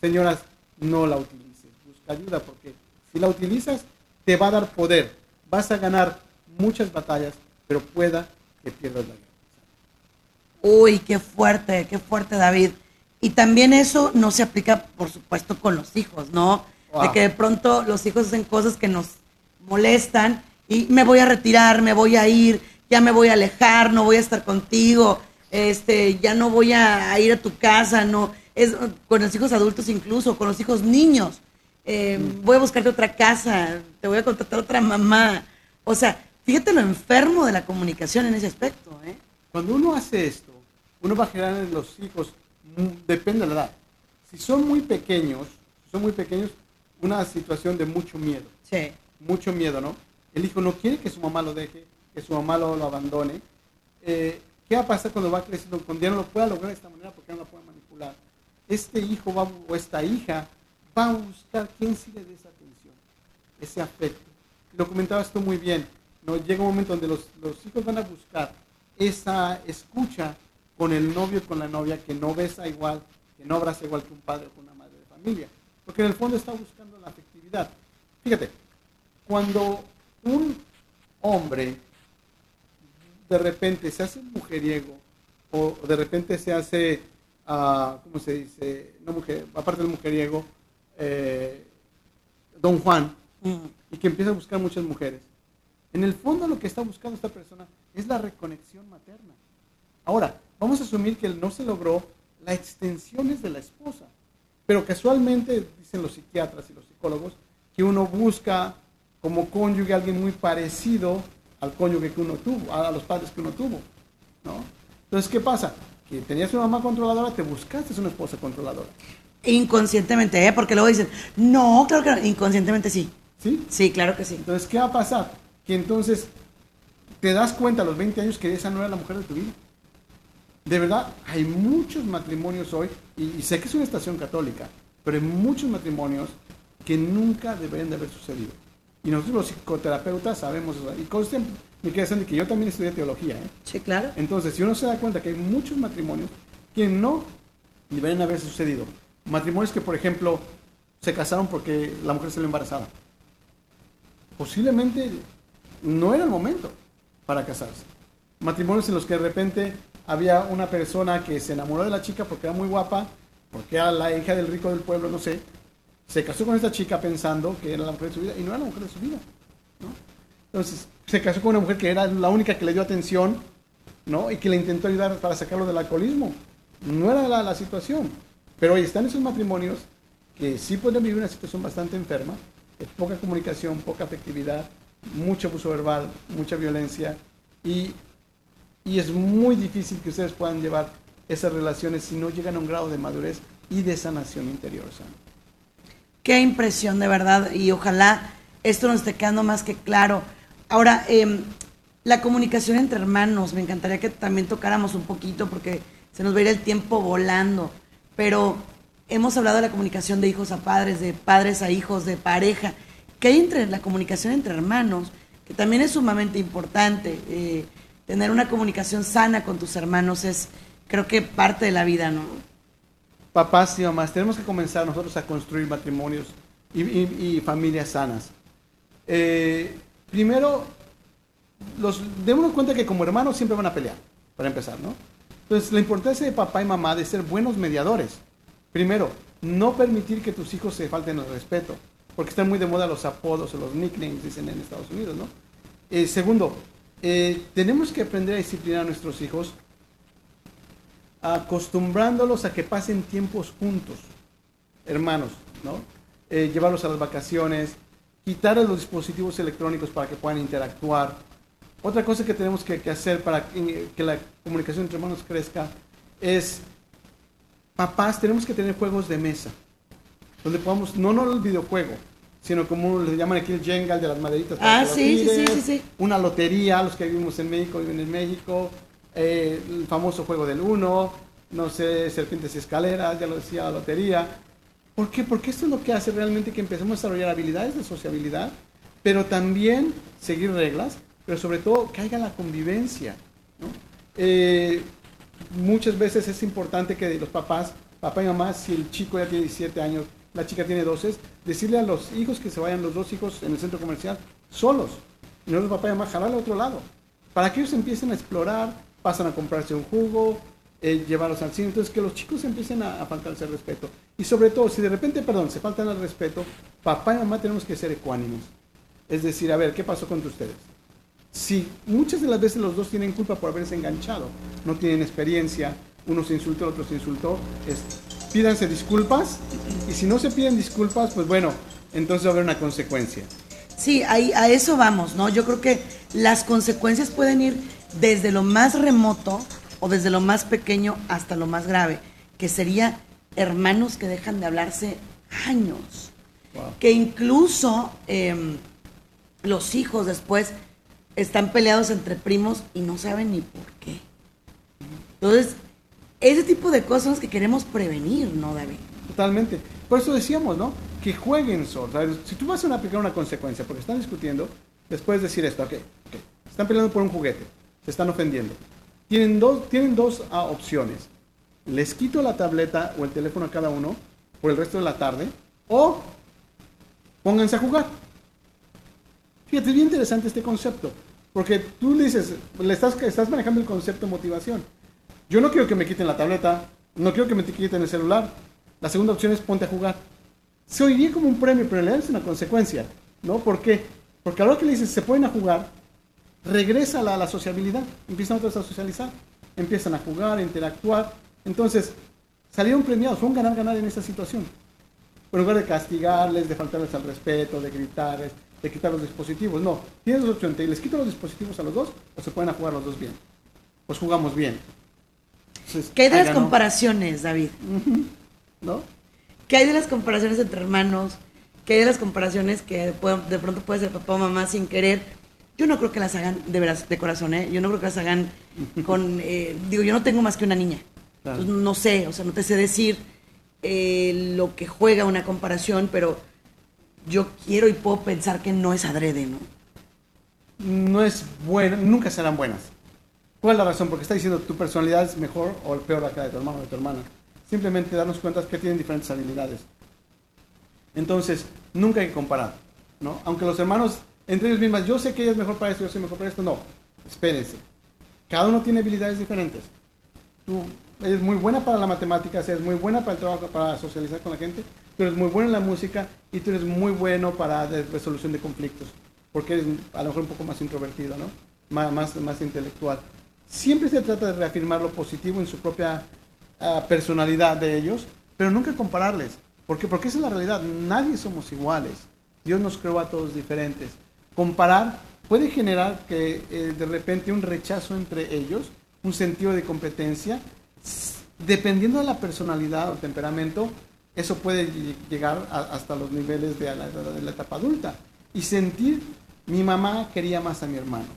Señoras, no la utilices, busca ayuda porque si la utilizas te va a dar poder, vas a ganar muchas batallas, pero pueda que pierdas la guerra. Uy, qué fuerte, qué fuerte David. Y también eso no se aplica, por supuesto, con los hijos, ¿no? De que de pronto los hijos hacen cosas que nos molestan y me voy a retirar, me voy a ir, ya me voy a alejar, no voy a estar contigo, este, ya no voy a, ir a tu casa, no, es con los hijos adultos incluso, con los hijos niños. Eh, voy a buscarte otra casa, te voy a contratar otra mamá. O sea, fíjate lo enfermo de la comunicación en ese aspecto. ¿eh? Cuando uno hace esto, uno va a generar en los hijos, mm, depende de la edad. Si son muy pequeños, son muy pequeños, una situación de mucho miedo. Sí. Mucho miedo, ¿no? El hijo no quiere que su mamá lo deje, que su mamá lo, abandone. Eh, ¿Qué va a pasar cuando va creciendo? Cuando ya no lo pueda lograr de esta manera porque no lo puede manipular. Este hijo va, o esta hija va a buscar quién sí le dé esa atención, ese afecto. Lo comentabas tú muy bien. ¿no? Llega un momento donde los, hijos van a buscar esa escucha con el novio y con la novia que no besa igual, que no abraza igual que un padre o una madre de familia. Porque en el fondo está buscando la afectividad. Fíjate, cuando un hombre de repente se hace mujeriego o de repente se hace, uh, ¿cómo se dice? No mujer, aparte del mujeriego, eh, don Juan, y que empieza a buscar muchas mujeres. En el fondo lo que está buscando esta persona es la reconexión materna. Ahora, vamos a asumir que no se logró la extensión es de la esposa, pero casualmente dicen los psiquiatras y los psicólogos que uno busca como cónyuge alguien muy parecido al cónyuge que uno tuvo, a los padres que uno tuvo. ¿no? Entonces, ¿qué pasa? Que tenías una mamá controladora, te buscaste una esposa controladora. Inconscientemente, ¿eh? Porque luego dicen, no, claro que no. inconscientemente sí. ¿Sí? Sí, claro que sí. Entonces, ¿qué va a pasar? Que entonces te das cuenta a los 20 años que esa no era la mujer de tu vida. De verdad, hay muchos matrimonios hoy, y, sé que es una estación católica, pero hay muchos matrimonios que nunca deberían de haber sucedido. Y nosotros los psicoterapeutas sabemos eso. Y conste, mi querida Sandy, que yo también estudié teología. ¿eh? Sí, claro. Entonces, si uno se da cuenta que hay muchos matrimonios que no deberían haber sucedido. Matrimonios que, por ejemplo, se casaron porque la mujer se le embarazada. Posiblemente no era el momento. para casarse. Matrimonios en los que de repente había una persona que se enamoró de la chica porque era muy guapa, porque era la hija del rico del pueblo, no sé. Se casó con esta chica pensando que era la mujer de su vida y no era la mujer de su vida. ¿no? Entonces, se casó con una mujer que era la única que le dio atención ¿no? y que le intentó ayudar para sacarlo del alcoholismo. No era la, situación. Pero hoy están esos matrimonios que sí pueden vivir una situación bastante enferma, poca comunicación, poca afectividad, mucho abuso verbal, mucha violencia y, y es muy difícil que ustedes puedan llevar esas relaciones si no llegan a un grado de madurez y de sanación interior. Sam. Qué impresión de verdad y ojalá esto nos esté quedando más que claro. Ahora, eh, la comunicación entre hermanos, me encantaría que también tocáramos un poquito porque se nos va a ir el tiempo volando, pero hemos hablado de la comunicación de hijos a padres, de padres a hijos, de pareja. ¿Qué hay entre la comunicación entre hermanos? Que también es sumamente importante. Eh, tener una comunicación sana con tus hermanos es, creo que, parte de la vida, ¿no? Papás y mamás, tenemos que comenzar nosotros a construir matrimonios y, familias sanas. Eh, primero, los, démonos cuenta que como hermanos siempre van a pelear, para empezar, ¿no? Entonces, la importancia de papá y mamá de ser buenos mediadores. Primero, no permitir que tus hijos se falten el respeto, porque están muy de moda los apodos o los nicknames, dicen en Estados Unidos, ¿no? Eh, segundo, eh, tenemos que aprender a disciplinar a nuestros hijos acostumbrándolos a que pasen tiempos juntos, hermanos, ¿no? Eh, llevarlos a las vacaciones, quitarles los dispositivos electrónicos para que puedan interactuar. Otra cosa que tenemos que, que hacer para que, que la comunicación entre hermanos crezca es, papás, tenemos que tener juegos de mesa, donde podamos, no, no el videojuego, sino como le llaman aquí el Jenga, el de las maderitas. Ah, sí, sí, sí, sí. Una lotería, los que vivimos en México viven en México, eh, el famoso juego del uno, no sé, serpientes y escaleras, ya lo decía, la lotería. ¿Por qué? Porque esto es lo que hace realmente que empecemos a desarrollar habilidades de sociabilidad, pero también seguir reglas, pero sobre todo que haya la convivencia. ¿no? Eh, muchas veces es importante que los papás, papá y mamá, si el chico ya tiene 17 años, la chica tiene 12, decirle a los hijos que se vayan los dos hijos en el centro comercial solos. Y no los papá y mamá jalarle a otro lado. Para que ellos empiecen a explorar, pasan a comprarse un jugo, eh, llevarlos al cine. Entonces, que los chicos empiecen a, a faltarse el respeto. Y sobre todo, si de repente, perdón, se faltan al respeto, papá y mamá tenemos que ser ecuánimes. Es decir, a ver, ¿qué pasó con ustedes? Si muchas de las veces los dos tienen culpa por haberse enganchado, no tienen experiencia, uno se insultó, el otro se insultó, es, pídanse disculpas y si no se piden disculpas, pues bueno, entonces va a haber una consecuencia. Sí, ahí, a eso vamos, ¿no? Yo creo que las consecuencias pueden ir desde lo más remoto o desde lo más pequeño hasta lo más grave, que sería hermanos que dejan de hablarse años, Wow. que incluso em, los hijos después están peleados entre primos y no saben ni por qué. Entonces, ese tipo de cosas son las que queremos prevenir, ¿no, David? Totalmente. Por eso decíamos, ¿no? Que jueguen solo. ¿sabes? Si tú vas a aplicar una consecuencia porque están discutiendo, les puedes decir esto, ok, ok. Están peleando por un juguete, se están ofendiendo. Tienen dos, tienen dos ah, opciones. Les quito la tableta o el teléfono a cada uno por el resto de la tarde o pónganse a jugar. Fíjate, es bien interesante este concepto, porque tú le dices, le estás, estás manejando el concepto de motivación. Yo no quiero que me quiten la tableta, no quiero que me quiten el celular. La segunda opción es ponte a jugar. Se oiría como un premio, pero en realidad es una consecuencia, ¿no? ¿Por qué? Porque a la hora que le dices se pueden a jugar, regresa la, la sociabilidad, empiezan otros a socializar, empiezan a jugar, a interactuar. Entonces, salieron premiados, fue un ganar-ganar en esta situación. Pero en lugar de castigarles, de faltarles al respeto, de gritarles, de quitar los dispositivos, no. Tienes dos opciones, les quito los dispositivos a los dos o se pueden a jugar los dos bien. Pues jugamos bien. Entonces, ¿Qué hay de las ganó, comparaciones, David? ¿no? ¿Qué hay de las comparaciones entre hermanos? ¿Qué hay de las comparaciones que de pronto puede ser papá o mamá sin querer? Yo no creo que las hagan de veras, de corazón, ¿eh? Yo no creo que las hagan con... eh, digo, yo no tengo más que una niña. Claro. Entonces, no sé, o sea, no te sé decir eh, lo que juega una comparación, pero yo quiero y puedo pensar que no es adrede, ¿no? no es buena, nunca serán buenas. ¿Cuál es la razón? Porque está diciendo tu personalidad es mejor o peor a la de tu hermano o de tu hermana. Simplemente darnos cuenta que tienen diferentes habilidades. Entonces, nunca hay que comparar, ¿no? Aunque los hermanos, entre ellos mismas, yo sé que ella es mejor para esto, yo soy mejor para esto, no. espérense. Cada uno tiene habilidades diferentes. Tú eres muy buena para la matemática, eres muy buena para el trabajo, para socializar con la gente, tú eres muy buena en la música y tú eres muy bueno para la resolución de conflictos, porque eres a lo mejor un poco más introvertido, ¿no? Más, más, intelectual. Siempre se trata de reafirmar lo positivo en su propia uh, personalidad de ellos, pero nunca compararles. ¿Por qué? Porque esa es la realidad. Nadie somos iguales. Dios nos creó a todos diferentes. Comparar puede generar que eh, de repente un rechazo entre ellos, un sentido de competencia. Dependiendo de la personalidad o temperamento, eso puede llegar hasta los niveles de la, de la etapa adulta. Y sentir, mi mamá quería más a mi hermano,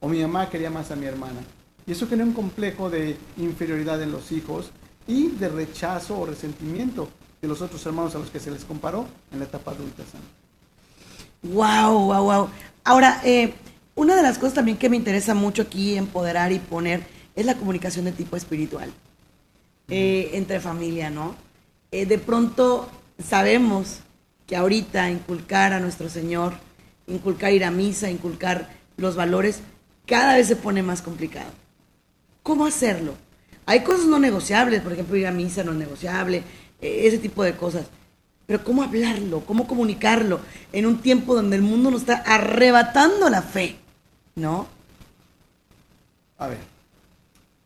o mi mamá quería más a mi hermana. Y eso crea un complejo de inferioridad en los hijos y de rechazo o resentimiento de los otros hermanos a los que se les comparó en la etapa adulta. Wow, wow, wow. Ahora, eh, una de las cosas también que me interesa mucho aquí empoderar y poner es la comunicación de tipo espiritual eh, entre familia, ¿no? Eh, de pronto sabemos que ahorita inculcar a nuestro Señor, inculcar ir a misa, inculcar los valores, cada vez se pone más complicado. ¿Cómo hacerlo? Hay cosas no negociables, por ejemplo, ir a misa no es negociable, eh, ese tipo de cosas. Pero ¿cómo hablarlo? ¿Cómo comunicarlo en un tiempo donde el mundo nos está arrebatando la fe? ¿No? A ver,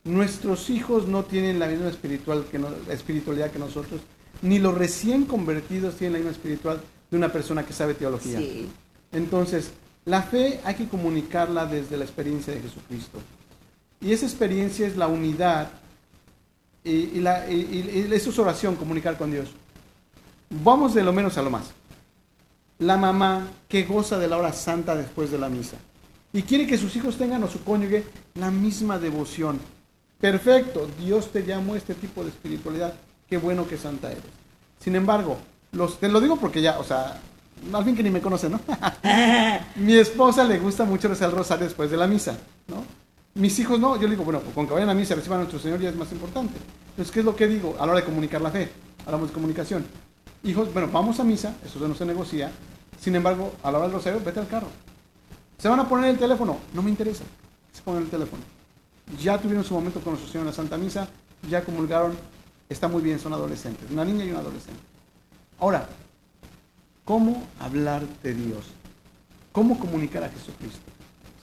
nuestros hijos no tienen la misma espiritual que espiritualidad que nosotros, ni los recién convertidos tienen la misma espiritual de una persona que sabe teología. Sí. Entonces, la fe hay que comunicarla desde la experiencia de Jesucristo. Y esa experiencia es la unidad y, la, eso es oración, comunicar con Dios. Vamos de lo menos a lo más. La mamá que goza de la hora santa después de la misa y quiere que sus hijos tengan o su cónyuge la misma devoción. Perfecto, Dios te llamó a este tipo de espiritualidad. Qué bueno que santa eres. Sin embargo, los, te lo digo porque ya, o sea, al fin que ni me conocen, ¿no? Mi esposa le gusta mucho rezar el rosario después de la misa, ¿no? Mis hijos no, yo le digo, bueno, pues con que vayan a misa, reciban a nuestro Señor ya es más importante. Entonces, ¿qué es lo que digo? A la hora de comunicar la fe, hablamos de comunicación. Hijos, bueno, vamos a misa, eso no se negocia. Sin embargo, a la hora del rosario, vete al carro. ¿Se van a poner el teléfono? No me interesa. Se ponen el teléfono. Ya tuvieron su momento con nuestro Señor en la Santa Misa, ya comulgaron, está muy bien, son adolescentes, una niña y un adolescente. Ahora, ¿cómo hablar de Dios? ¿Cómo comunicar a Jesucristo?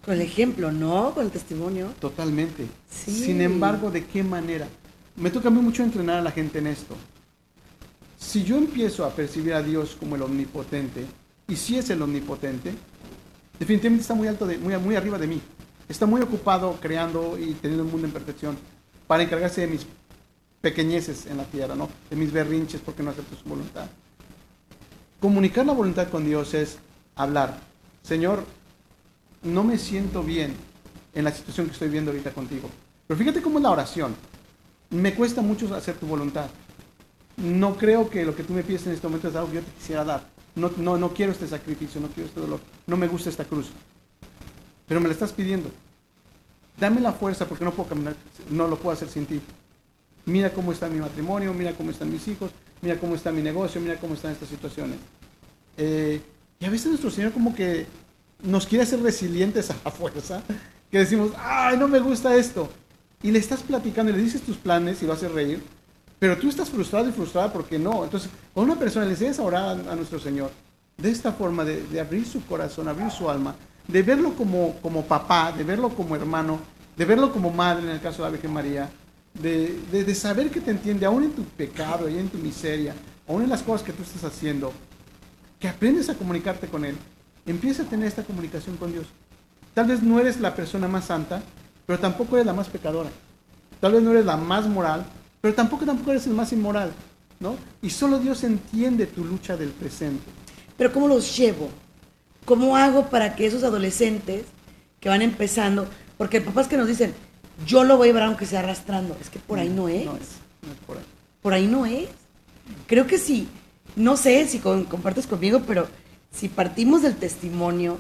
Con el ejemplo, ¿no? Con el testimonio. Totalmente. Sin embargo, ¿de qué manera? Me toca a mí mucho entrenar a la gente en esto. Si yo empiezo a percibir a Dios como el omnipotente, y si es el omnipotente, definitivamente está muy alto, de, muy, arriba de mí. Está muy ocupado creando y teniendo un mundo en perfección para encargarse de mis pequeñeces en la tierra, ¿no? De mis berrinches porque no acepto su voluntad. Comunicar la voluntad con Dios es hablar. Señor, no me siento bien en la situación que estoy viendo ahorita contigo. Pero fíjate cómo es la oración. Me cuesta mucho hacer tu voluntad. No creo que lo que tú me pides en este momento es algo que yo te quisiera dar. No, no, no quiero este sacrificio, no quiero este dolor. No me gusta esta cruz. Pero me la estás pidiendo. Dame la fuerza porque no puedo caminar, no lo puedo hacer sin ti. Mira cómo está mi matrimonio, mira cómo están mis hijos, mira cómo está mi negocio, mira cómo están estas situaciones. Eh, y a veces nuestro Señor como que nos quiere hacer resilientes a la fuerza, que decimos, ay, no me gusta esto. Y le estás platicando y le dices tus planes y lo haces reír, pero tú estás frustrado y frustrada porque no. Entonces, cuando una persona le enseñas a orar a, nuestro Señor, de esta forma, de, abrir su corazón, abrir su alma, de verlo como, como papá, de verlo como hermano, de verlo como madre en el caso de la Virgen María, de, de, saber que te entiende aún en tu pecado y en tu miseria, aún en las cosas que tú estás haciendo, que aprendes a comunicarte con Él Empieza a tener esta comunicación con Dios. Tal vez no eres la persona más santa, pero tampoco eres la más pecadora. Tal vez no eres la más moral, pero tampoco, tampoco eres el más inmoral. ¿no? Y solo Dios entiende tu lucha del presente. Pero ¿cómo los llevo? ¿Cómo hago para que esos adolescentes que van empezando, porque papás que nos dicen, yo lo voy a llevar aunque sea arrastrando, es que por ahí no es. No es, no es por ahí. Por ahí no es. Creo que sí, no sé si compartes conmigo, pero si partimos del testimonio,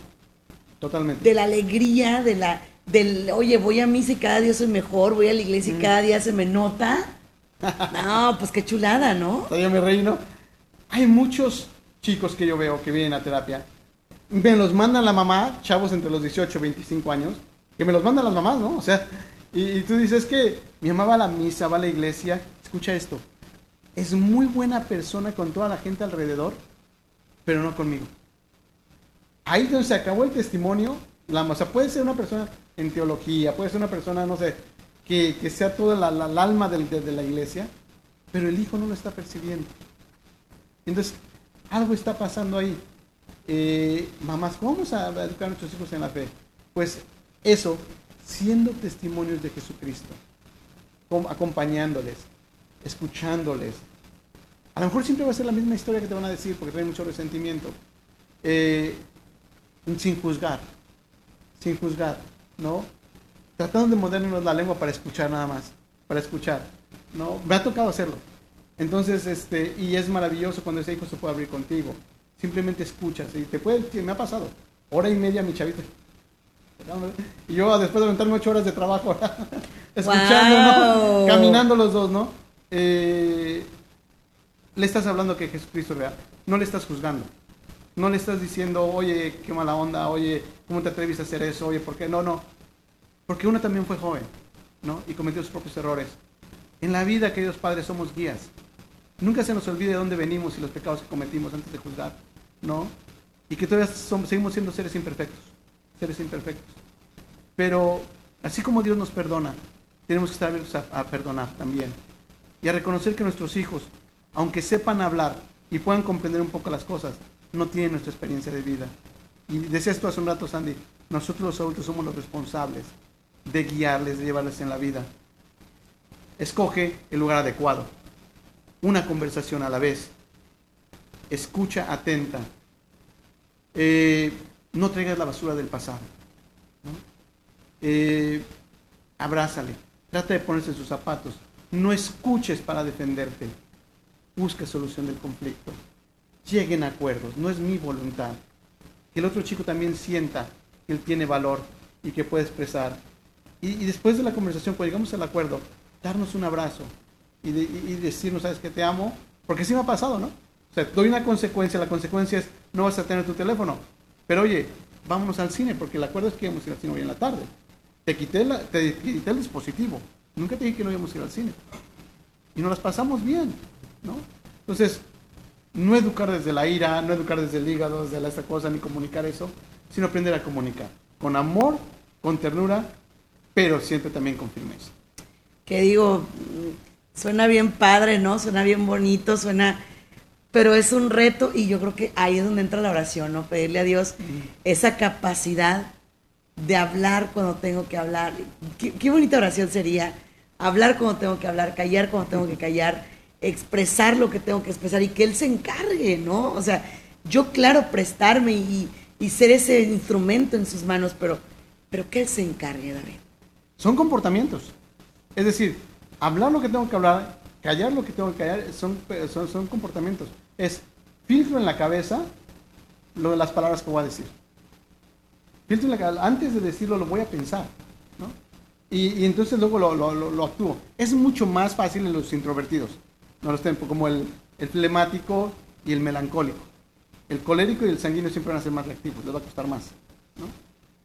totalmente, de la alegría, de la, del, oye, voy a misa y cada día soy mejor, voy a la iglesia y mm. cada día se me nota. No, pues qué chulada, ¿no? Todavía me reino. Hay muchos chicos que yo veo que vienen a terapia. Me los manda la mamá, chavos entre los 18 y 25 años, que me los mandan las mamás, ¿no? O sea, y, tú dices que mi mamá va a la misa, va a la iglesia, escucha esto, es muy buena persona con toda la gente alrededor, pero no conmigo. Ahí donde se acabó el testimonio, la, o sea, puede ser una persona en teología, puede ser una persona, no sé, que, sea toda la, alma de, de, la iglesia, pero el hijo no lo está percibiendo. Entonces, algo está pasando ahí. Eh, mamás, ¿cómo vamos a educar a nuestros hijos en la fe? Pues eso, siendo testimonios de Jesucristo, acompañándoles, escuchándoles. A lo mejor siempre va a ser la misma historia que te van a decir porque trae mucho resentimiento. Eh, sin juzgar, sin juzgar, ¿no? Tratando de moderarnos la lengua para escuchar nada más, para escuchar, ¿no? Me ha tocado hacerlo. Entonces, este, y es maravilloso cuando ese hijo se puede abrir contigo. Simplemente escuchas y te puede, me ha pasado, hora y media mi chavito. Y yo después de aventarme ocho horas de trabajo, escuchando, caminando los dos, ¿no? Eh, le estás hablando que Jesucristo es real, no le estás juzgando. No le estás diciendo, oye, qué mala onda, oye, ¿cómo te atreves a hacer eso? Oye, ¿por qué? No, no. Porque uno también fue joven, ¿no? Y cometió sus propios errores. En la vida, queridos padres, somos guías. Nunca se nos olvide de dónde venimos y los pecados que cometimos antes de juzgar, ¿no? Y que todavía seguimos siendo seres imperfectos, seres imperfectos. Pero así como Dios nos perdona, tenemos que estar abiertos a perdonar también. Y a reconocer que nuestros hijos, aunque sepan hablar y puedan comprender un poco las cosas, no tienen nuestra experiencia de vida. Y decías tú hace un rato, Sandy, nosotros los adultos somos los responsables de guiarles, de llevarles en la vida. Escoge el lugar adecuado. Una conversación a la vez. Escucha atenta. Eh, no traigas la basura del pasado. Eh, abrázale. Trata de ponerse en sus zapatos. No escuches para defenderte. Busca solución del conflicto lleguen a acuerdos, no es mi voluntad. Que el otro chico también sienta que él tiene valor y que puede expresar. Y, después de la conversación, cuando llegamos al acuerdo, darnos un abrazo y, decirnos, sabes que te amo, porque sí me ha pasado, ¿no? O sea, doy una consecuencia, la consecuencia es no vas a tener tu teléfono. Pero oye, vámonos al cine, porque el acuerdo es que íbamos a ir al cine hoy en la tarde. Te quité, la, el dispositivo. Nunca te dije que no íbamos a ir al cine. Y nos las pasamos bien, ¿no? Entonces, no educar desde la ira, no educar desde el hígado, desde esta cosa, ni comunicar eso, sino aprender a comunicar. Con amor, con ternura, pero siempre también con firmeza. Que digo, suena bien padre, ¿no? Suena bien bonito, suena... Pero es un reto y yo creo que ahí es donde entra la oración, ¿no? Pedirle a Dios esa capacidad de hablar cuando tengo que hablar. Qué, qué bonita oración sería hablar cuando tengo que hablar, callar cuando tengo que callar expresar lo que tengo que expresar y que él se encargue, ¿no? O sea, yo claro prestarme y, ser ese instrumento en sus manos, pero, pero que él se encargue, David. Son comportamientos. Es decir, hablar lo que tengo que hablar, callar lo que tengo que callar, son, son, son comportamientos. Es filtro en la cabeza lo de las palabras que voy a decir. Filtro en la cabeza, antes de decirlo lo voy a pensar, ¿no? Y, entonces luego lo, lo, lo actúo. Es mucho más fácil en los introvertidos no los como el, el flemático y el melancólico. El colérico y el sanguíneo siempre van a ser más reactivos, les va a costar más. ¿no?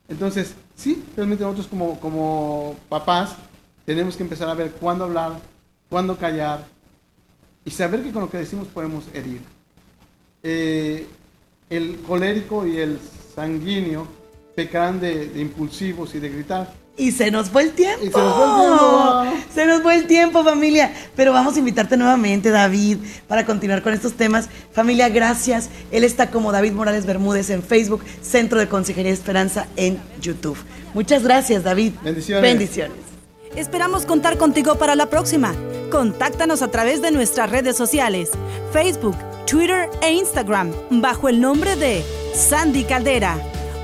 Entonces, sí, realmente nosotros como, como papás tenemos que empezar a ver cuándo hablar, cuándo callar y saber que con lo que decimos podemos herir. Eh, el colérico y el sanguíneo pecarán de, de impulsivos y de gritar, y se nos fue el tiempo. se nos fue el tiempo. Se nos fue el tiempo, familia. Pero vamos a invitarte nuevamente, David, para continuar con estos temas. Familia, gracias. Él está como David Morales Bermúdez en Facebook, Centro de Consejería Esperanza en YouTube. Muchas gracias, David. Bendiciones. Bendiciones. Esperamos contar contigo para la próxima. Contáctanos a través de nuestras redes sociales, Facebook, Twitter e Instagram, bajo el nombre de Sandy Caldera